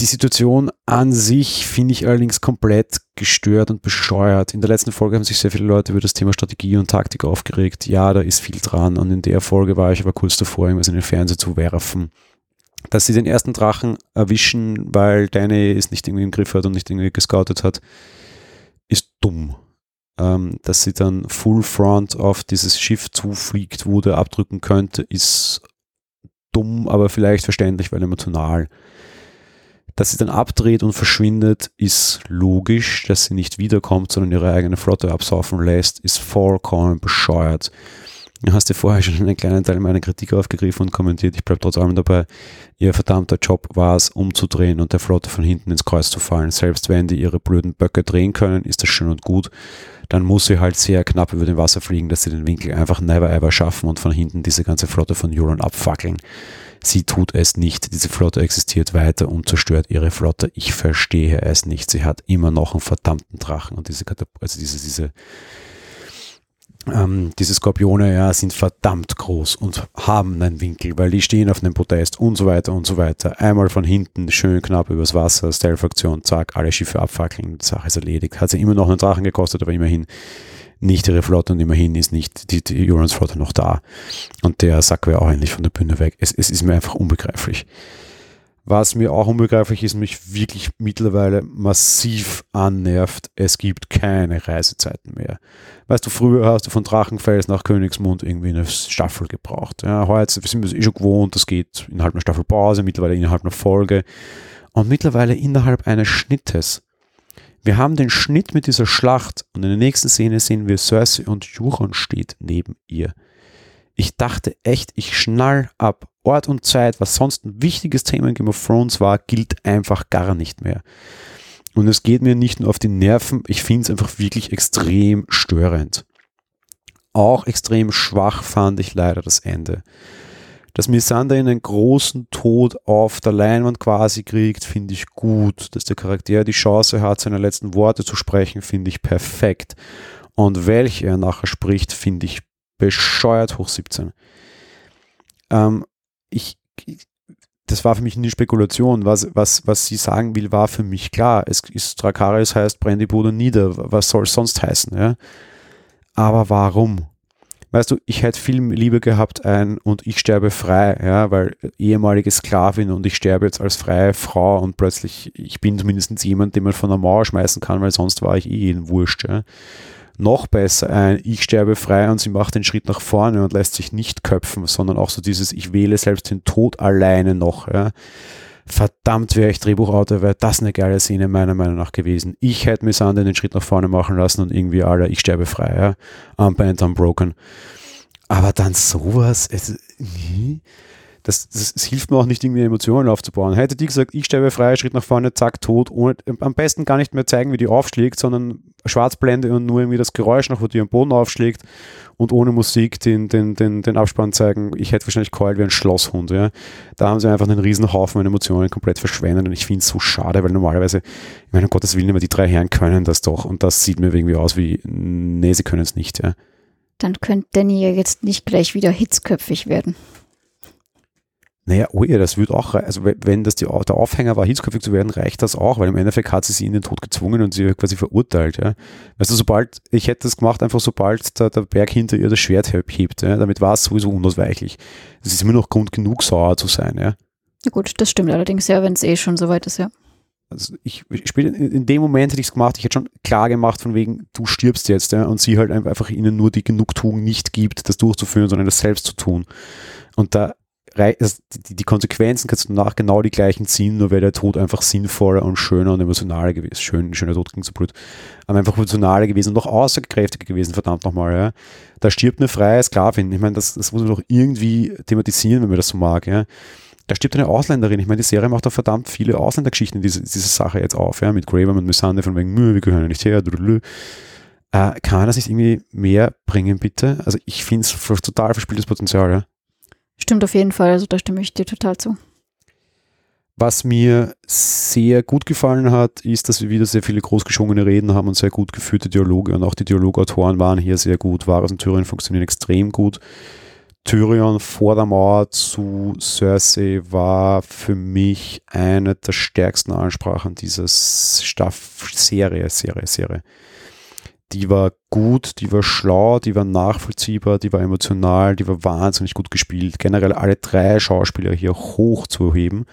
S2: die Situation an sich finde ich allerdings komplett gestört und bescheuert. In der letzten Folge haben sich sehr viele Leute über das Thema Strategie und Taktik aufgeregt. Ja, da ist viel dran. Und in der Folge war ich aber kurz davor, irgendwas in den Fernseher zu werfen. Dass sie den ersten Drachen erwischen, weil Danny es nicht irgendwie im Griff hat und nicht irgendwie gescoutet hat, ist dumm. Ähm, dass sie dann Full Front auf dieses Schiff zufliegt, wo der abdrücken könnte, ist dumm, aber vielleicht verständlich, weil emotional. Dass sie dann abdreht und verschwindet, ist logisch. Dass sie nicht wiederkommt, sondern ihre eigene Flotte absaufen lässt, ist vollkommen bescheuert. Du hast dir vorher schon einen kleinen Teil meiner Kritik aufgegriffen und kommentiert. Ich bleibe trotz allem dabei. Ihr verdammter Job war es, umzudrehen und der Flotte von hinten ins Kreuz zu fallen. Selbst wenn die ihre blöden Böcke drehen können, ist das schön und gut. Dann muss sie halt sehr knapp über dem Wasser fliegen, dass sie den Winkel einfach never ever schaffen und von hinten diese ganze Flotte von Euron abfackeln. Sie tut es nicht. Diese Flotte existiert weiter und zerstört ihre Flotte. Ich verstehe es nicht. Sie hat immer noch einen verdammten Drachen und diese, also diese, diese, ähm, diese Skorpione ja, sind verdammt groß und haben einen Winkel, weil die stehen auf einem Podest und so weiter und so weiter. Einmal von hinten schön knapp übers Wasser, Stealth-Aktion, zack, alle Schiffe abfackeln, die Sache ist erledigt. Hat sie immer noch einen Drachen gekostet, aber immerhin nicht ihre Flotte und immerhin ist nicht die, die Eurons Flotte noch da. Und der Sack wäre auch endlich von der Bühne weg. Es, es ist mir einfach unbegreiflich. Was mir auch unbegreiflich ist, mich wirklich mittlerweile massiv annervt, es gibt keine Reisezeiten mehr. Weißt du, früher hast du von Drachenfels nach Königsmund irgendwie eine Staffel gebraucht. Ja, heute sind wir es eh schon gewohnt, das geht innerhalb einer Staffel Pause, mittlerweile innerhalb einer Folge und mittlerweile innerhalb eines Schnittes. Wir haben den Schnitt mit dieser Schlacht und in der nächsten Szene sehen wir Cersei und Juron steht neben ihr. Ich dachte echt, ich schnall ab. Ort und Zeit, was sonst ein wichtiges Thema in Game of Thrones war, gilt einfach gar nicht mehr. Und es geht mir nicht nur auf die Nerven, ich finde es einfach wirklich extrem störend. Auch extrem schwach fand ich leider das Ende. Dass Misander einen großen Tod auf der Leinwand quasi kriegt, finde ich gut. Dass der Charakter die Chance hat, seine letzten Worte zu sprechen, finde ich perfekt. Und welche er nachher spricht, finde ich bescheuert hoch 17. Ähm, ich, das war für mich eine Spekulation. Was, was, was sie sagen will, war für mich klar. Es ist Drakaris heißt Brandybude nieder. Was soll es sonst heißen? Ja? Aber warum? Weißt du, ich hätte viel Liebe gehabt ein und ich sterbe frei, ja, weil ehemalige Sklavin und ich sterbe jetzt als freie Frau und plötzlich, ich bin zumindest jemand, den man von der Mauer schmeißen kann, weil sonst war ich eh ein Wurscht. Ja. Noch besser ein, ich sterbe frei und sie macht den Schritt nach vorne und lässt sich nicht köpfen, sondern auch so dieses, ich wähle selbst den Tod alleine noch. Ja. Verdammt, wäre ich Drehbuchautor, wäre das eine geile Szene meiner Meinung nach gewesen. Ich hätte Missandei den Schritt nach vorne machen lassen und irgendwie alle, ich sterbe frei, ja. Unband, unbroken. Aber dann sowas, es, nee das, das, das, hilft mir auch nicht, irgendwie Emotionen aufzubauen. Hätte die gesagt, ich sterbe frei, Schritt nach vorne, zack, tot, ohne, am besten gar nicht mehr zeigen, wie die aufschlägt, sondern Schwarzblende und nur irgendwie das Geräusch noch, wo die am Boden aufschlägt und ohne Musik den, den, den, den Abspann zeigen. Ich hätte wahrscheinlich keult wie ein Schlosshund. Ja. Da haben sie einfach einen riesen Haufen an Emotionen komplett verschwendet und ich finde es so schade, weil normalerweise, ich meine, um Gottes Willen, aber die drei Herren können das doch und das sieht mir irgendwie aus wie, nee, sie können es nicht. Ja.
S1: Dann könnte Danny ja jetzt nicht gleich wieder hitzköpfig werden.
S2: Naja, oh ja, das wird auch, also wenn das die, der Aufhänger war, hitzköpfig zu werden, reicht das auch, weil im Endeffekt hat sie sie in den Tod gezwungen und sie quasi verurteilt. Ja. Also sobald, ich hätte das gemacht, einfach sobald der, der Berg hinter ihr das Schwert hebt, ja, damit war es sowieso unausweichlich. Es ist immer noch Grund genug, sauer zu sein. Ja.
S1: Ja gut, das stimmt allerdings ja, wenn es eh schon soweit ist, ja.
S2: Also ich, ich in, in dem Moment hätte ich es gemacht, ich hätte schon klar gemacht, von wegen, du stirbst jetzt, ja, und sie halt einfach ihnen nur die Genugtuung nicht gibt, das durchzuführen, sondern das selbst zu tun. Und da die, die Konsequenzen kannst du nach genau die gleichen ziehen, nur wäre der Tod einfach sinnvoller und schöner und emotionaler gewesen. Schön, schöner Tod klingt so blöd. Aber einfach emotionaler gewesen und noch aussagekräftiger gewesen, verdammt nochmal. Ja. Da stirbt eine freie Sklavin. Ich meine, das, das muss man doch irgendwie thematisieren, wenn man das so mag. Ja. Da stirbt eine Ausländerin. Ich meine, die Serie macht doch verdammt viele Ausländergeschichten diese, diese Sache jetzt auf, ja, mit Graver und Missande von wegen, wir gehören ja nicht her, Äh, kann das nicht irgendwie mehr bringen, bitte? Also ich finde es total verspieltes Potenzial, ja.
S1: Stimmt auf jeden Fall, also da stimme ich dir total zu.
S2: Was mir sehr gut gefallen hat, ist, dass wir wieder sehr viele großgeschwungene Reden haben und sehr gut geführte Dialoge und auch die Dialogautoren waren hier sehr gut. Varys und Tyrion funktionieren extrem gut. Tyrion vor der Mauer zu Cersei war für mich eine der stärksten Ansprachen dieser Staff Serie, Serie, Serie die war gut, die war schlau, die war nachvollziehbar, die war emotional, die war wahnsinnig gut gespielt. Generell alle drei Schauspieler hier hoch zu heben.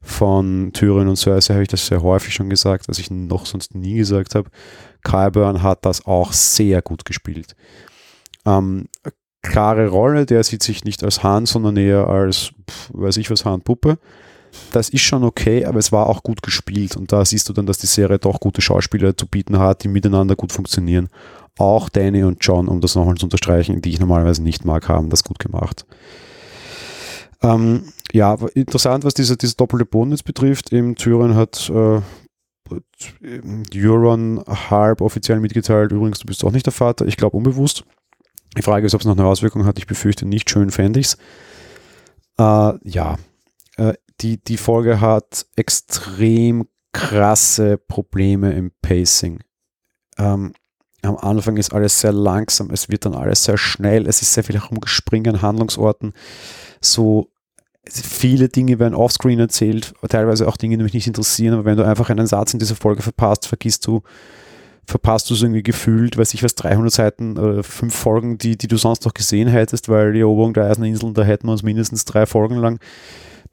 S2: Von Tyrion und Cersei habe ich das sehr häufig schon gesagt, was ich noch sonst nie gesagt habe. Kyburn hat das auch sehr gut gespielt. Ähm, klare Rolle, der sieht sich nicht als Hahn, sondern eher als, pf, weiß ich was, Hahn-Puppe das ist schon okay, aber es war auch gut gespielt und da siehst du dann, dass die Serie doch gute Schauspieler zu bieten hat, die miteinander gut funktionieren. Auch Danny und John, um das nochmal zu unterstreichen, die ich normalerweise nicht mag, haben das gut gemacht. Ähm, ja, interessant, was diese, diese doppelte Bonus betrifft. Im Tyrion hat äh, Euron halb offiziell mitgeteilt, übrigens, du bist auch nicht der Vater, ich glaube unbewusst. Die Frage ist, ob es noch eine Auswirkung hat. Ich befürchte nicht, schön fände ich es. Äh, ja, äh, die, die Folge hat extrem krasse Probleme im Pacing. Ähm, am Anfang ist alles sehr langsam, es wird dann alles sehr schnell, es ist sehr viel herumgespringen an Handlungsorten. So viele Dinge werden offscreen erzählt, teilweise auch Dinge, die mich nicht interessieren, aber wenn du einfach einen Satz in dieser Folge verpasst, vergisst du, verpasst du es irgendwie gefühlt, weiß ich was, 300 Seiten oder fünf Folgen, die, die du sonst noch gesehen hättest, weil die Eroberung der Eiseninseln, da hätten wir uns mindestens drei Folgen lang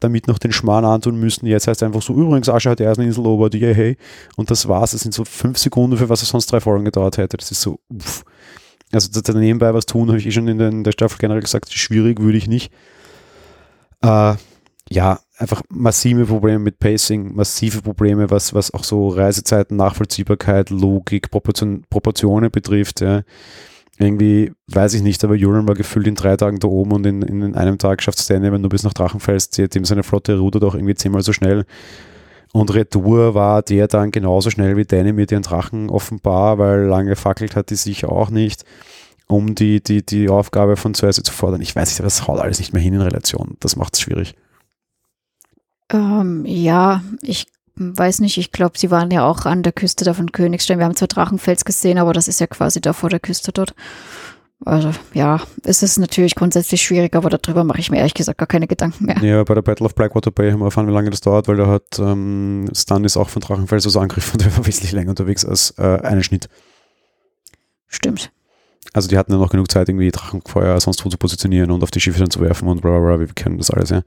S2: damit noch den Schmarrn antun müssen. Jetzt heißt es einfach so, übrigens, Asche hat die Eiseninsel erobert, yeah, hey. Und das war's. Das sind so fünf Sekunden, für was es sonst drei Folgen gedauert hätte. Das ist so, uff. Also da nebenbei was tun, habe ich eh schon in, der Staffel generell gesagt, schwierig würde ich nicht. Äh, ja, einfach massive Probleme mit Pacing, massive Probleme, was, was auch so Reisezeiten, Nachvollziehbarkeit, Logik, Proportion, Proportionen betrifft. Ja irgendwie, weiß ich nicht, aber Julian war gefühlt in drei Tagen da oben und in, in einem Tag schafft es Danny, wenn du bis nach Drachenfels, seitdem seine Flotte rudert auch irgendwie zehnmal so schnell. Und Retour war der dann genauso schnell wie Danny mit ihren Drachen offenbar, weil lange fackelt hat die sich auch nicht, um die, die, die Aufgabe von Cersei zu fordern. Ich weiß nicht, aber das haut alles nicht mehr hin in Relation. Das macht es schwierig.
S1: Ähm, ja, ich weiß nicht, ich glaube, sie waren ja auch an der Küste da von Königstein. Wir haben zwar Drachenfels gesehen, aber das ist ja quasi da vor der Küste dort. Also ja, es ist natürlich grundsätzlich schwierig, aber darüber mache ich mir ehrlich gesagt gar keine Gedanken mehr.
S2: Ja, bei der Battle of Blackwater Bay haben wir erfahren, wie lange das dauert, weil da hat ähm, Stannis auch von Drachenfels aus angegriffen und der war wesentlich länger unterwegs als äh, einen Schnitt.
S1: Stimmt.
S2: Also die hatten ja noch genug Zeit, irgendwie Drachenfeuer sonst wo zu positionieren und auf die Schiffe dann zu werfen und bla bla bla, wir kennen das alles, ja.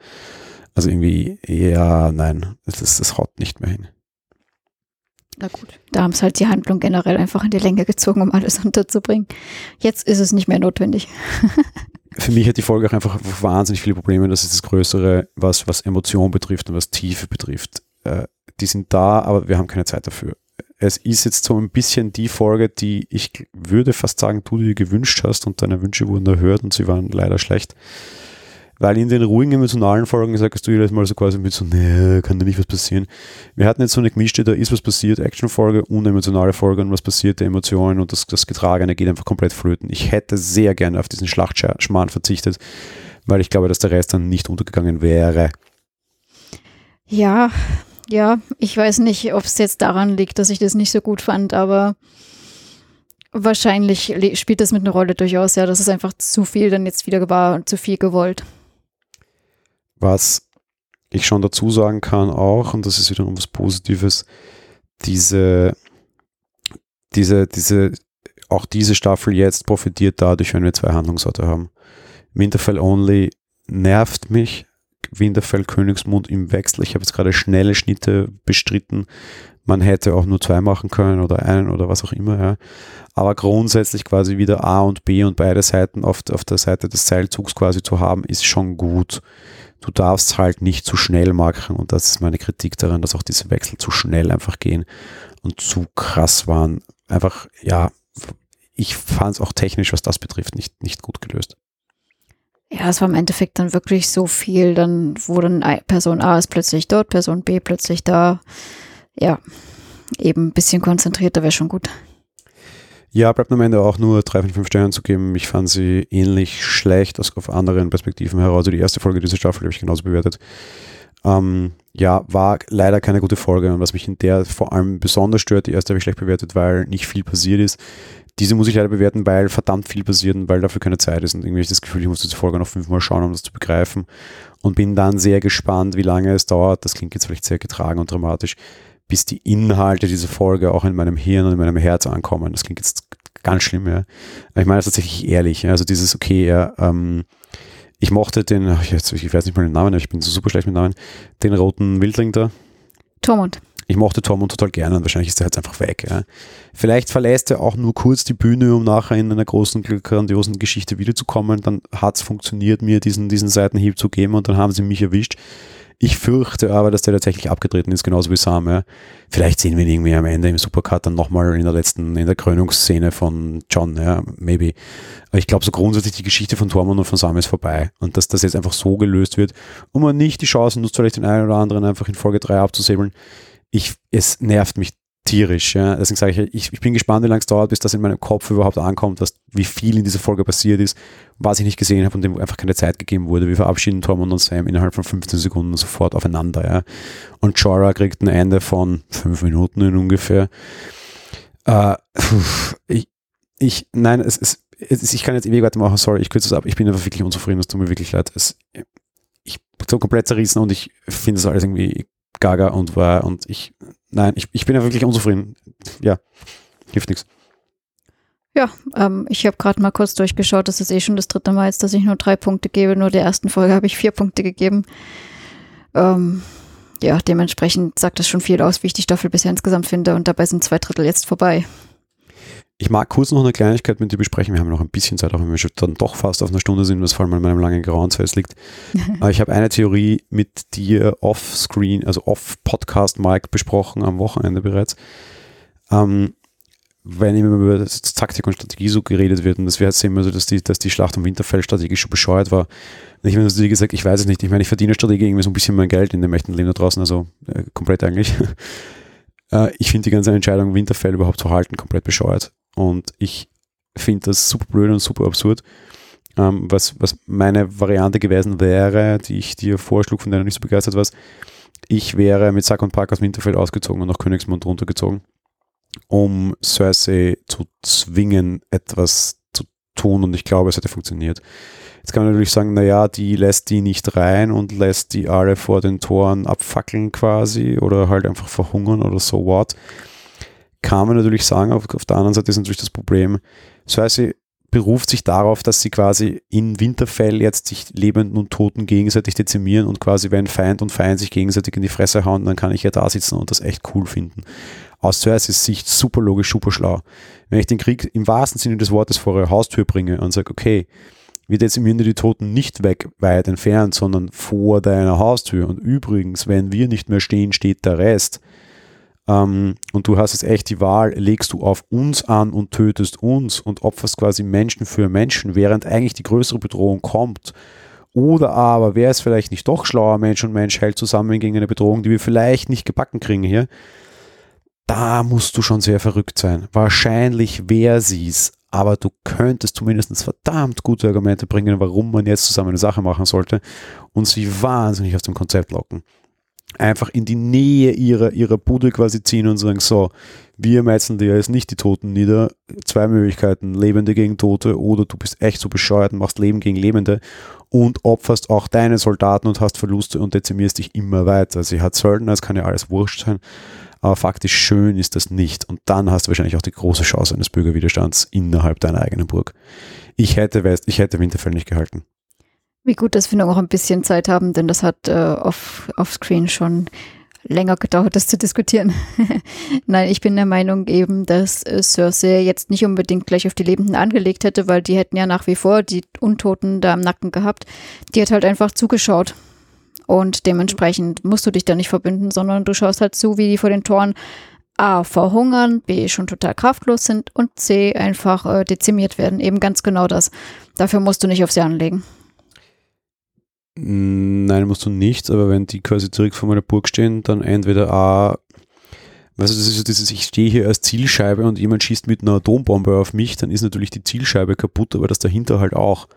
S2: Also irgendwie, ja, nein, das, das haut nicht mehr hin.
S1: Na gut. Da haben es halt die Handlung generell einfach in die Länge gezogen, um alles *laughs* unterzubringen. Jetzt ist es nicht mehr notwendig. *laughs*
S2: Für mich hat die Folge auch einfach wahnsinnig viele Probleme. Das ist das Größere, was, was Emotion betrifft und was Tiefe betrifft. Äh, die sind da, aber wir haben keine Zeit dafür. Es ist jetzt so ein bisschen die Folge, die ich würde fast sagen, du dir gewünscht hast und deine Wünsche wurden erhört und sie waren leider schlecht. Weil in den ruhigen emotionalen Folgen sagst du jedes Mal so quasi mit so, nee, kann da nicht was passieren. Wir hatten jetzt so eine gemischte, da ist was passiert, Actionfolge und emotionale Folge und was passiert, der Emotionen und das, das Getragene geht einfach komplett flöten. Ich hätte sehr gerne auf diesen Schlachtschmarrn verzichtet, weil ich glaube, dass der Rest dann nicht untergegangen wäre.
S1: Ja, ja, ich weiß nicht, ob es jetzt daran liegt, dass ich das nicht so gut fand, aber wahrscheinlich spielt das mit einer Rolle durchaus, ja, dass es einfach zu viel dann jetzt wieder war und zu viel gewollt.
S2: Was ich schon dazu sagen kann auch, und das ist wiederum was Positives, diese, diese, diese, auch diese Staffel jetzt profitiert dadurch, wenn wir zwei Handlungsorte haben. Winterfell Only nervt mich. Winterfell Königsmund im Wechsel. Ich habe jetzt gerade schnelle Schnitte bestritten. Man hätte auch nur zwei machen können oder einen oder was auch immer. Ja. Aber grundsätzlich quasi wieder A und B und beide Seiten auf, auf der Seite des Seilzugs quasi zu haben, ist schon gut du darfst halt nicht zu schnell machen und das ist meine Kritik daran, dass auch diese Wechsel zu schnell einfach gehen und zu krass waren. Einfach, ja, ich fand es auch technisch, was das betrifft, nicht, nicht gut gelöst.
S1: Ja, es war im Endeffekt dann wirklich so viel, dann wurde Person A ist plötzlich dort, Person B plötzlich da. Ja, eben ein bisschen konzentrierter wäre schon gut.
S2: Ja, bleibt am Ende auch nur 3 von 5 Sternen zu geben. Ich fand sie ähnlich schlecht aus auf anderen Perspektiven heraus. Also die erste Folge dieser Staffel habe ich genauso bewertet. Ähm, ja, war leider keine gute Folge und was mich in der vor allem besonders stört, die erste habe ich schlecht bewertet, weil nicht viel passiert ist. Diese muss ich leider bewerten, weil verdammt viel passiert und weil dafür keine Zeit ist und irgendwie habe ich das Gefühl, ich muss diese Folge noch fünfmal schauen, um das zu begreifen und bin dann sehr gespannt, wie lange es dauert. Das klingt jetzt vielleicht sehr getragen und dramatisch, bis die Inhalte dieser Folge auch in meinem Hirn und in meinem Herz ankommen. Das klingt jetzt ganz schlimm, ja. Aber ich meine das tatsächlich ehrlich. Ja. Also dieses, okay, ja, ähm, ich mochte den, jetzt, ich weiß nicht mal den Namen, ich bin so super schlecht mit Namen, den roten Wildling da.
S1: Tormund.
S2: Ich mochte Tormund total gerne und wahrscheinlich ist er jetzt einfach weg. Ja. Vielleicht verlässt er auch nur kurz die Bühne, um nachher in einer großen, grandiosen Geschichte wiederzukommen. Dann hat es funktioniert, mir diesen, diesen Seitenhieb zu geben und dann haben sie mich erwischt. Ich fürchte aber, dass der tatsächlich abgetreten ist, genauso wie Sam. Ja. Vielleicht sehen wir ihn irgendwie am Ende im Supercut dann nochmal in der letzten, in der Krönungsszene von John, ja, maybe. Aber ich glaube, so grundsätzlich die Geschichte von Tormund und von Sam ist vorbei. Und dass das jetzt einfach so gelöst wird, um man nicht die Chance nutzt, vielleicht den einen oder anderen einfach in Folge 3 abzusäbeln. Ich, es nervt mich tierisch. Ja. Deswegen sage ich, ich, ich bin gespannt, wie lange es dauert, bis das in meinem Kopf überhaupt ankommt, was, wie viel in dieser Folge passiert ist, was ich nicht gesehen habe und dem einfach keine Zeit gegeben wurde. Wir verabschieden Tormund und Sam innerhalb von 15 Sekunden sofort aufeinander. Ja. Und Jorah kriegt ein Ende von fünf Minuten in ungefähr. Äh, ich, ich, nein, es ist, ich kann jetzt ewig weitermachen, sorry, ich kürze es ab. Ich bin einfach wirklich unzufrieden, es tut mir wirklich leid. Es, ich bin so komplett zerrissen und ich finde das alles irgendwie gaga und war und ich, nein, ich, ich bin ja wirklich unzufrieden. Ja, hilft nichts.
S1: Ja, ähm, ich habe gerade mal kurz durchgeschaut, das ist eh schon das dritte Mal jetzt, dass ich nur drei Punkte gebe. Nur der ersten Folge habe ich vier Punkte gegeben. Ähm, ja, dementsprechend sagt das schon viel aus, wie ich die Staffel bisher insgesamt finde und dabei sind zwei Drittel jetzt vorbei.
S2: Ich mag kurz noch eine Kleinigkeit mit dir besprechen. Wir haben noch ein bisschen Zeit, auch wenn wir schon dann doch fast auf einer Stunde sind, was vor allem an meinem langen grauen liegt. *laughs* Aber ich habe eine Theorie mit dir off-screen, also off-Podcast-Mic besprochen am Wochenende bereits. Ähm, wenn immer über Taktik und Strategie so geredet wird, und das wäre jetzt immer so, dass die, dass die Schlacht um Winterfell strategisch schon bescheuert war. Und ich habe dir gesagt, ich weiß es nicht. Ich meine, ich verdiene Strategie irgendwie so ein bisschen mein Geld in dem echten Leben da draußen, also äh, komplett eigentlich. *laughs* äh, ich finde die ganze Entscheidung, Winterfell überhaupt zu halten, komplett bescheuert. Und ich finde das super blöd und super absurd. Ähm, was, was meine Variante gewesen wäre, die ich dir vorschlug, von der du nicht so begeistert warst, ich wäre mit Sack und Pack aus Winterfell ausgezogen und nach Königsmund runtergezogen, um Cersei zu zwingen, etwas zu tun und ich glaube, es hätte funktioniert. Jetzt kann man natürlich sagen, naja, die lässt die nicht rein und lässt die alle vor den Toren abfackeln quasi oder halt einfach verhungern oder so what kann man natürlich sagen, auf, auf der anderen Seite ist natürlich das Problem, Cersei beruft sich darauf, dass sie quasi in Winterfell jetzt sich Lebenden und Toten gegenseitig dezimieren und quasi wenn Feind und Feind sich gegenseitig in die Fresse hauen, dann kann ich ja da sitzen und das echt cool finden. Aus Cerseis Sicht super logisch, super schlau. Wenn ich den Krieg im wahrsten Sinne des Wortes vor eure Haustür bringe und sage, okay, wir dezimieren die Toten nicht weg, weit entfernt, sondern vor deiner Haustür. Und übrigens, wenn wir nicht mehr stehen, steht der Rest. Ähm, und du hast jetzt echt die Wahl, legst du auf uns an und tötest uns und opferst quasi Menschen für Menschen, während eigentlich die größere Bedrohung kommt. Oder aber wäre es vielleicht nicht doch schlauer, Mensch und Mensch hält zusammen gegen eine Bedrohung, die wir vielleicht nicht gebacken kriegen hier. Da musst du schon sehr verrückt sein. Wahrscheinlich wäre sie es, aber du könntest zumindest verdammt gute Argumente bringen, warum man jetzt zusammen eine Sache machen sollte und sie wahnsinnig aus dem Konzept locken. Einfach in die Nähe ihrer, ihrer Bude quasi ziehen und sagen, so, wir metzeln dir jetzt nicht die Toten nieder. Zwei Möglichkeiten, Lebende gegen Tote oder du bist echt so bescheuert machst Leben gegen Lebende und opferst auch deine Soldaten und hast Verluste und dezimierst dich immer weiter. Sie hat Söldner, es kann ja alles wurscht sein aber faktisch schön ist das nicht. Und dann hast du wahrscheinlich auch die große Chance eines Bürgerwiderstands innerhalb deiner eigenen Burg. Ich hätte, ich hätte Winterfell nicht gehalten.
S1: Wie gut, dass wir noch ein bisschen Zeit haben, denn das hat äh, off, offscreen schon länger gedauert, das zu diskutieren. *laughs* Nein, ich bin der Meinung eben, dass äh, Cersei jetzt nicht unbedingt gleich auf die Lebenden angelegt hätte, weil die hätten ja nach wie vor die Untoten da im Nacken gehabt. Die hat halt einfach zugeschaut und dementsprechend musst du dich da nicht verbünden, sondern du schaust halt zu, wie die vor den Toren A verhungern, B schon total kraftlos sind und C einfach äh, dezimiert werden. Eben ganz genau das. Dafür musst du nicht auf sie anlegen.
S2: Nein, musst du nicht, aber wenn die quasi direkt vor meiner Burg stehen, dann entweder A, weißt du, das ist so dieses, ich stehe hier als Zielscheibe und jemand schießt mit einer Atombombe auf mich, dann ist natürlich die Zielscheibe kaputt, aber das dahinter halt auch.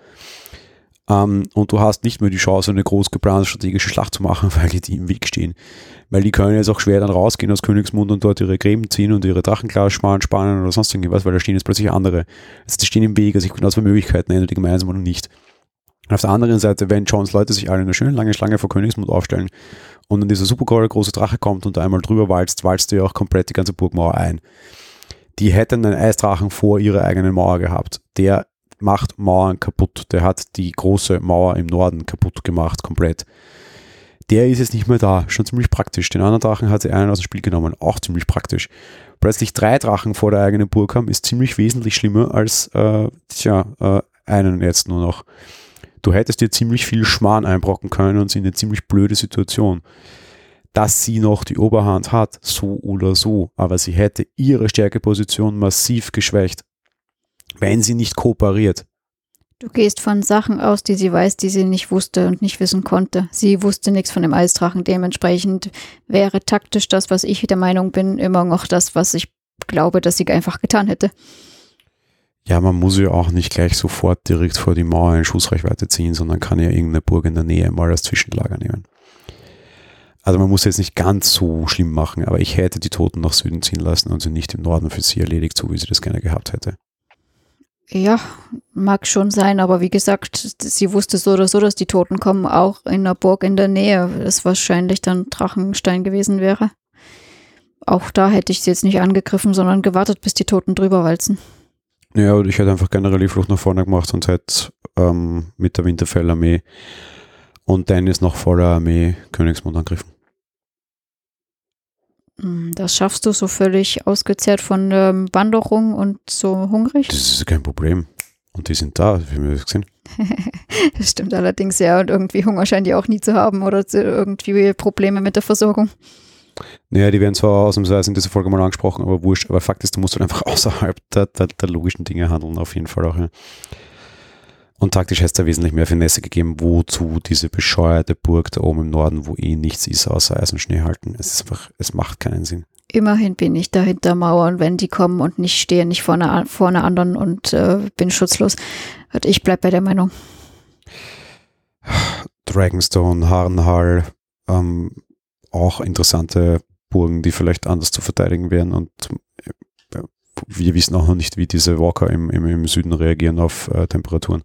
S2: Ähm, und du hast nicht mehr die Chance, eine groß geplante strategische Schlacht zu machen, *laughs* weil die im Weg stehen. Weil die können jetzt auch schwer dann rausgehen aus Königsmund und dort ihre Gräben ziehen und ihre Drachenglas spannen oder sonst irgendwas, weil da stehen jetzt plötzlich andere. Also die stehen im Weg, also ich kann aus zwei Möglichkeiten, entweder die gemeinsam oder nicht. Auf der anderen Seite, wenn Johns Leute sich alle in eine schöne lange Schlange vor Königsmund aufstellen und dann dieser super große Drache kommt und da einmal drüber walzt, walzt er auch komplett die ganze Burgmauer ein. Die hätten einen Eisdrachen vor ihrer eigenen Mauer gehabt. Der macht Mauern kaputt. Der hat die große Mauer im Norden kaputt gemacht, komplett. Der ist jetzt nicht mehr da, schon ziemlich praktisch. Den anderen Drachen hat sie einen aus dem Spiel genommen, auch ziemlich praktisch. Plötzlich drei Drachen vor der eigenen Burg haben, ist ziemlich wesentlich schlimmer als äh, tja, äh, einen jetzt nur noch. Du hättest dir ziemlich viel Schmarrn einbrocken können und sie in eine ziemlich blöde Situation. Dass sie noch die Oberhand hat, so oder so, aber sie hätte ihre Stärkeposition massiv geschwächt wenn sie nicht kooperiert.
S1: Du gehst von Sachen aus, die sie weiß, die sie nicht wusste und nicht wissen konnte. Sie wusste nichts von dem Eisdrachen. Dementsprechend wäre taktisch das, was ich der Meinung bin, immer noch das, was ich glaube, dass sie einfach getan hätte.
S2: Ja, man muss ja auch nicht gleich sofort direkt vor die Mauer in Schussreichweite ziehen, sondern kann ja irgendeine Burg in der Nähe mal als Zwischenlager nehmen. Also man muss jetzt nicht ganz so schlimm machen, aber ich hätte die Toten nach Süden ziehen lassen und sie nicht im Norden für sie erledigt, so wie sie das gerne gehabt hätte.
S1: Ja, mag schon sein, aber wie gesagt, sie wusste so oder so, dass die Toten kommen, auch in der Burg in der Nähe, das wahrscheinlich dann Drachenstein gewesen wäre. Auch da hätte ich sie jetzt nicht angegriffen, sondern gewartet, bis die Toten drüber walzen.
S2: Ja, ich hätte einfach generell die Flucht nach vorne gemacht und hätte ähm, mit der Winterfell-Armee und Dennis noch voller Armee Königsmund angegriffen.
S1: Hm, das schaffst du so völlig ausgezehrt von ähm, Wanderung und so hungrig?
S2: Das ist kein Problem. Und die sind da, wie wir das gesehen. *laughs*
S1: das stimmt allerdings, ja. Und irgendwie Hunger scheint die auch nie zu haben oder irgendwie Probleme mit der Versorgung.
S2: Naja, die werden zwar ausnahmsweise in dieser Folge mal angesprochen, aber wurscht. Aber Fakt ist, du musst halt einfach *laughs* außerhalb der, der, der logischen Dinge handeln, auf jeden Fall auch. Ja. Und taktisch hätte es da wesentlich mehr Finesse gegeben, wozu diese bescheuerte Burg da oben im Norden, wo eh nichts ist außer Eis und Schnee halten. Es ist einfach, es macht keinen Sinn.
S1: Immerhin bin ich da hinter Mauern, wenn die kommen und nicht stehe nicht vor einer, vor einer anderen und äh, bin schutzlos. Ich bleibe bei der Meinung.
S2: Dragonstone, Harnhall, ähm, auch interessante Burgen, die vielleicht anders zu verteidigen wären und äh, wir wissen auch noch nicht, wie diese Walker im, im, im Süden reagieren auf äh, Temperaturen.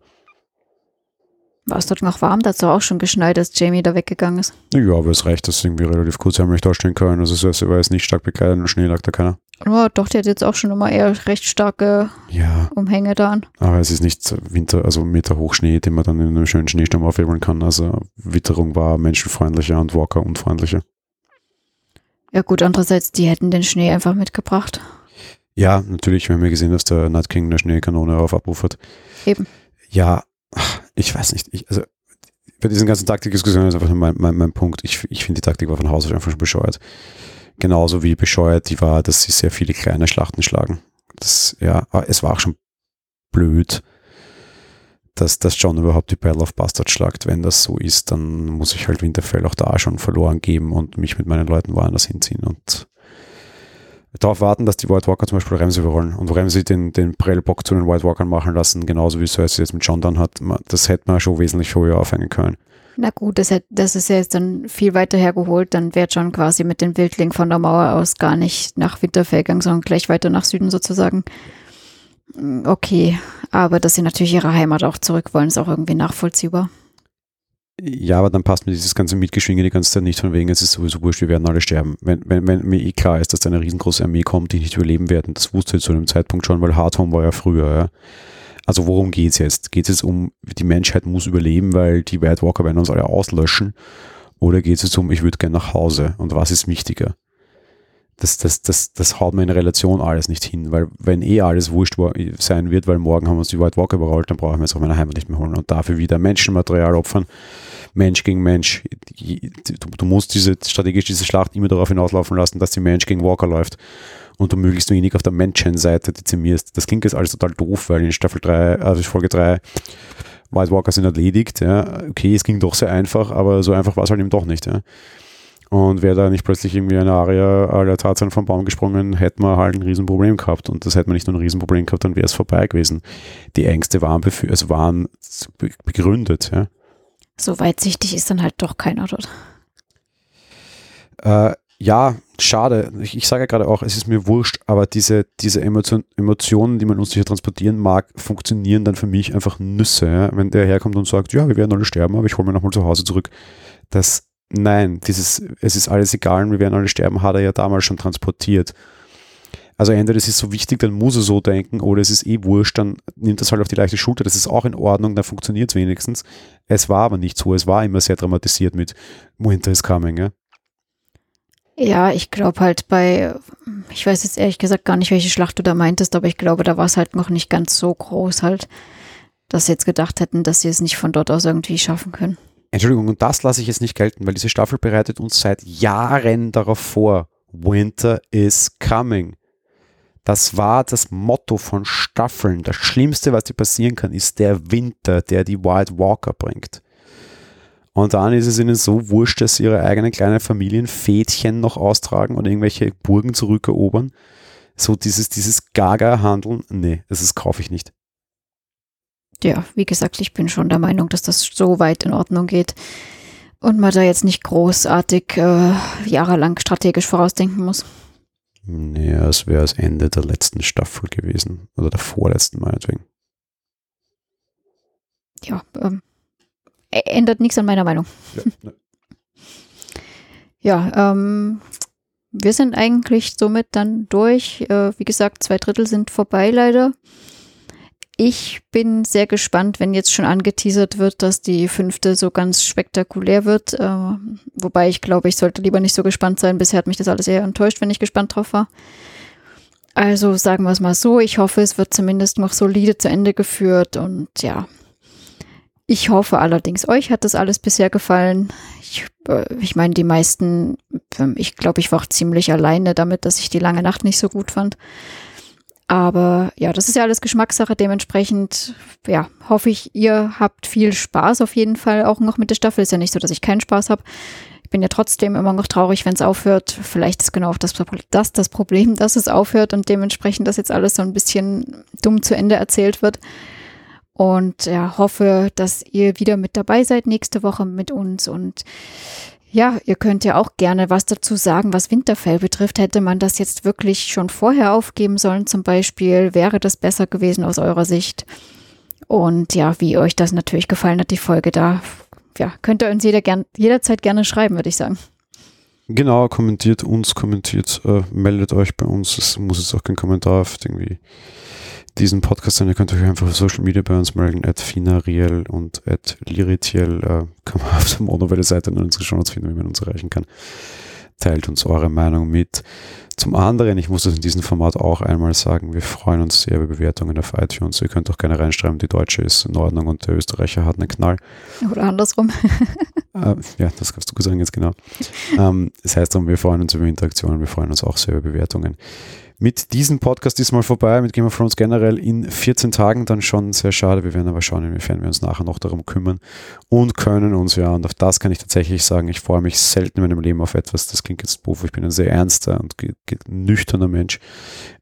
S1: War es dort noch warm? Da hat es auch schon geschneit, als Jamie da weggegangen ist.
S2: Ja, aber es reicht, dass irgendwie relativ kurzheimlich dastehen können. Also sie war jetzt nicht stark bekleidet und Schnee lag da keiner.
S1: Oh, doch, die hat jetzt auch schon immer eher recht starke ja. Umhänge da an.
S2: Aber es ist nicht Winter, also Meter Hochschnee, den man dann in einem schönen Schneesturm aufhebeln kann. Also Witterung war menschenfreundlicher und Walker unfreundlicher.
S1: Ja gut, andererseits, die hätten den Schnee einfach mitgebracht.
S2: Ja, natürlich, wir haben ja gesehen, dass der Night King eine Schneekanone auf Abruf hat.
S1: Eben.
S2: Ja, ich weiß nicht. Ich, also bei diesen ganzen Taktikdiskussionen ist einfach mein, mein, mein Punkt. Ich, ich finde die Taktik war von Haus aus einfach schon bescheuert. Genauso wie bescheuert die war, dass sie sehr viele kleine Schlachten schlagen. Das, ja, es war auch schon blöd, dass, dass John überhaupt die Battle of Bastard schlagt. Wenn das so ist, dann muss ich halt Winterfell auch da schon verloren geben und mich mit meinen Leuten woanders hinziehen und darauf warten, dass die White Walker zum Beispiel Ramsey überrollen und Ramsey den, den Prellbock zu den White Walkern machen lassen, genauso wie Cersei jetzt mit John dann hat. Das hätte man schon wesentlich früher aufhängen können.
S1: Na gut, das, hätte, das ist ja jetzt dann viel weiter hergeholt. Dann wäre John quasi mit den Wildlingen von der Mauer aus gar nicht nach Winterfell gegangen, sondern gleich weiter nach Süden sozusagen. Okay, aber dass sie natürlich ihre Heimat auch zurück wollen, ist auch irgendwie nachvollziehbar.
S2: Ja, aber dann passt mir dieses ganze Mitgeschwinge die ganze Zeit nicht von wegen, es ist sowieso wurscht, wir werden alle sterben. Wenn, wenn, wenn mir eh klar ist, dass da eine riesengroße Armee kommt, die nicht überleben werden, das wusste ich zu einem Zeitpunkt schon, weil Hardhome war ja früher, ja. Also worum geht es jetzt? Geht es jetzt um, die Menschheit muss überleben, weil die White Walker werden uns alle auslöschen? Oder geht es jetzt um, ich würde gerne nach Hause? Und was ist wichtiger? Das, das, das, das haut mir in Relation alles nicht hin, weil wenn eh alles wurscht sein wird, weil morgen haben wir uns die White Walker überrollt, dann brauchen wir es auch meine Heimat nicht mehr holen und dafür wieder Menschenmaterial opfern, Mensch gegen Mensch. Du, du musst diese strategisch diese Schlacht immer darauf hinauslaufen lassen, dass die Mensch gegen Walker läuft und du möglichst wenig auf der Menschenseite dezimierst. Das klingt jetzt alles total doof, weil in Staffel 3, also Folge 3 White Walker sind erledigt. Ja. Okay, es ging doch sehr einfach, aber so einfach war es halt eben doch nicht. Ja. Und wäre da nicht plötzlich irgendwie eine Aria aller Tatsachen vom Baum gesprungen, hätten wir halt ein Riesenproblem gehabt. Und das hätte man nicht nur ein Riesenproblem gehabt, dann wäre es vorbei gewesen. Die Ängste waren, es waren begründet. Ja.
S1: So weitsichtig ist dann halt doch keiner dort.
S2: Äh, ja, schade. Ich, ich sage ja gerade auch, es ist mir wurscht, aber diese, diese Emotion, Emotionen, die man uns hier transportieren mag, funktionieren dann für mich einfach Nüsse. Ja? Wenn der herkommt und sagt, ja, wir werden alle sterben, aber ich hole mir nochmal zu Hause zurück. Das Nein, dieses, es ist alles egal, wir werden alle sterben, hat er ja damals schon transportiert. Also entweder es ist so wichtig, dann muss er so denken, oder es ist eh wurscht, dann nimmt das halt auf die leichte Schulter. Das ist auch in Ordnung, dann funktioniert es wenigstens. Es war aber nicht so, es war immer sehr dramatisiert mit Winter is coming, ja.
S1: Ja, ich glaube halt bei, ich weiß jetzt ehrlich gesagt gar nicht, welche Schlacht du da meintest, aber ich glaube, da war es halt noch nicht ganz so groß halt, dass sie jetzt gedacht hätten, dass sie es nicht von dort aus irgendwie schaffen können.
S2: Entschuldigung, und das lasse ich jetzt nicht gelten, weil diese Staffel bereitet uns seit Jahren darauf vor. Winter is coming. Das war das Motto von Staffeln. Das Schlimmste, was dir passieren kann, ist der Winter, der die Wild Walker bringt. Und dann ist es ihnen so wurscht, dass sie ihre eigenen kleinen Familienfädchen noch austragen und irgendwelche Burgen zurückerobern. So dieses, dieses Gaga-Handeln, nee, das ist, kaufe ich nicht
S1: ja, wie gesagt, ich bin schon der Meinung, dass das so weit in Ordnung geht und man da jetzt nicht großartig äh, jahrelang strategisch vorausdenken muss.
S2: Ja, es wäre das Ende der letzten Staffel gewesen oder der vorletzten meinetwegen.
S1: Ja, ähm, ändert nichts an meiner Meinung. Ja, *laughs* ne. ja ähm, wir sind eigentlich somit dann durch. Äh, wie gesagt, zwei Drittel sind vorbei leider. Ich bin sehr gespannt, wenn jetzt schon angeteasert wird, dass die fünfte so ganz spektakulär wird. Äh, wobei ich glaube, ich sollte lieber nicht so gespannt sein. Bisher hat mich das alles eher enttäuscht, wenn ich gespannt drauf war. Also sagen wir es mal so. Ich hoffe, es wird zumindest noch solide zu Ende geführt. Und ja, ich hoffe allerdings, euch hat das alles bisher gefallen. Ich, äh, ich meine, die meisten, ähm, ich glaube, ich war auch ziemlich alleine damit, dass ich die lange Nacht nicht so gut fand. Aber ja, das ist ja alles Geschmackssache. Dementsprechend, ja, hoffe ich, ihr habt viel Spaß auf jeden Fall auch noch mit der Staffel. Ist ja nicht so, dass ich keinen Spaß habe. Ich bin ja trotzdem immer noch traurig, wenn es aufhört. Vielleicht ist genau auch das, das das Problem, dass es aufhört und dementsprechend das jetzt alles so ein bisschen dumm zu Ende erzählt wird. Und ja, hoffe, dass ihr wieder mit dabei seid nächste Woche mit uns und ja, ihr könnt ja auch gerne was dazu sagen, was Winterfell betrifft. Hätte man das jetzt wirklich schon vorher aufgeben sollen, zum Beispiel, wäre das besser gewesen aus eurer Sicht? Und ja, wie euch das natürlich gefallen hat, die Folge da, ja, könnt ihr uns jeder gern, jederzeit gerne schreiben, würde ich sagen.
S2: Genau, kommentiert uns, kommentiert, äh, meldet euch bei uns. Es muss jetzt auch kein Kommentar auf irgendwie diesen Podcast an. Ihr könnt euch einfach auf Social Media bei uns melden, at finariel und at liritiel. Äh, kann man *laughs* auf der Monowelle-Seite in unseren Shownotes finden, wie man uns erreichen kann. teilt uns eure Meinung mit. Zum anderen, ich muss das in diesem Format auch einmal sagen, wir freuen uns sehr über Bewertungen auf iTunes. Ihr könnt auch gerne reinschreiben, die Deutsche ist in Ordnung und der Österreicher hat einen Knall.
S1: Oder andersrum.
S2: äh, *laughs* ja, das kannst du sagen jetzt genau. Ähm, das heißt, wir freuen uns über Interaktionen, wir freuen uns auch sehr über Bewertungen mit diesem Podcast diesmal vorbei, mit Game of Thrones generell in 14 Tagen dann schon sehr schade. Wir werden aber schauen, inwiefern wir uns nachher noch darum kümmern und können uns, ja, und auf das kann ich tatsächlich sagen, ich freue mich selten in meinem Leben auf etwas, das klingt jetzt doof, ich bin ein sehr ernster und nüchterner Mensch.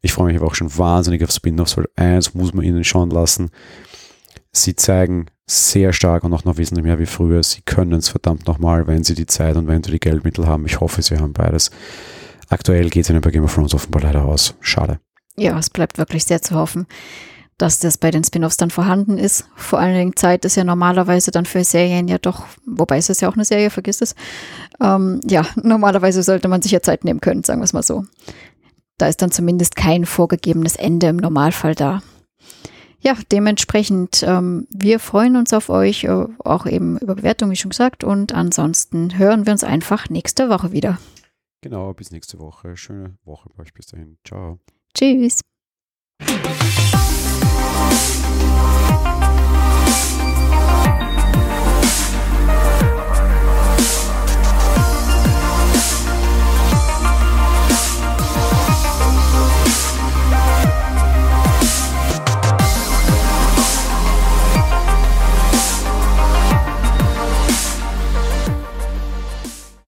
S2: Ich freue mich aber auch schon wahnsinnig auf Spin-offs, weil eins muss man ihnen schauen lassen. Sie zeigen sehr stark und auch noch wesentlich mehr wie früher. Sie können es verdammt nochmal, wenn sie die Zeit und wenn sie die Geldmittel haben. Ich hoffe, sie haben beides. Aktuell geht es ihnen bei Game of Thrones offenbar leider aus. Schade.
S1: Ja, es bleibt wirklich sehr zu hoffen, dass das bei den Spin-offs dann vorhanden ist. Vor allen Dingen Zeit ist ja normalerweise dann für Serien ja doch, wobei es ist ja auch eine Serie, vergiss es. Ähm, ja, *laughs* normalerweise sollte man sich ja Zeit nehmen können, sagen wir es mal so. Da ist dann zumindest kein vorgegebenes Ende im Normalfall da. Ja, dementsprechend, ähm, wir freuen uns auf euch, äh, auch eben über Bewertungen, wie schon gesagt. Und ansonsten hören wir uns einfach nächste Woche wieder.
S2: Genau, bis nächste Woche. Schöne Woche bei euch. Bis dahin. Ciao.
S1: Tschüss.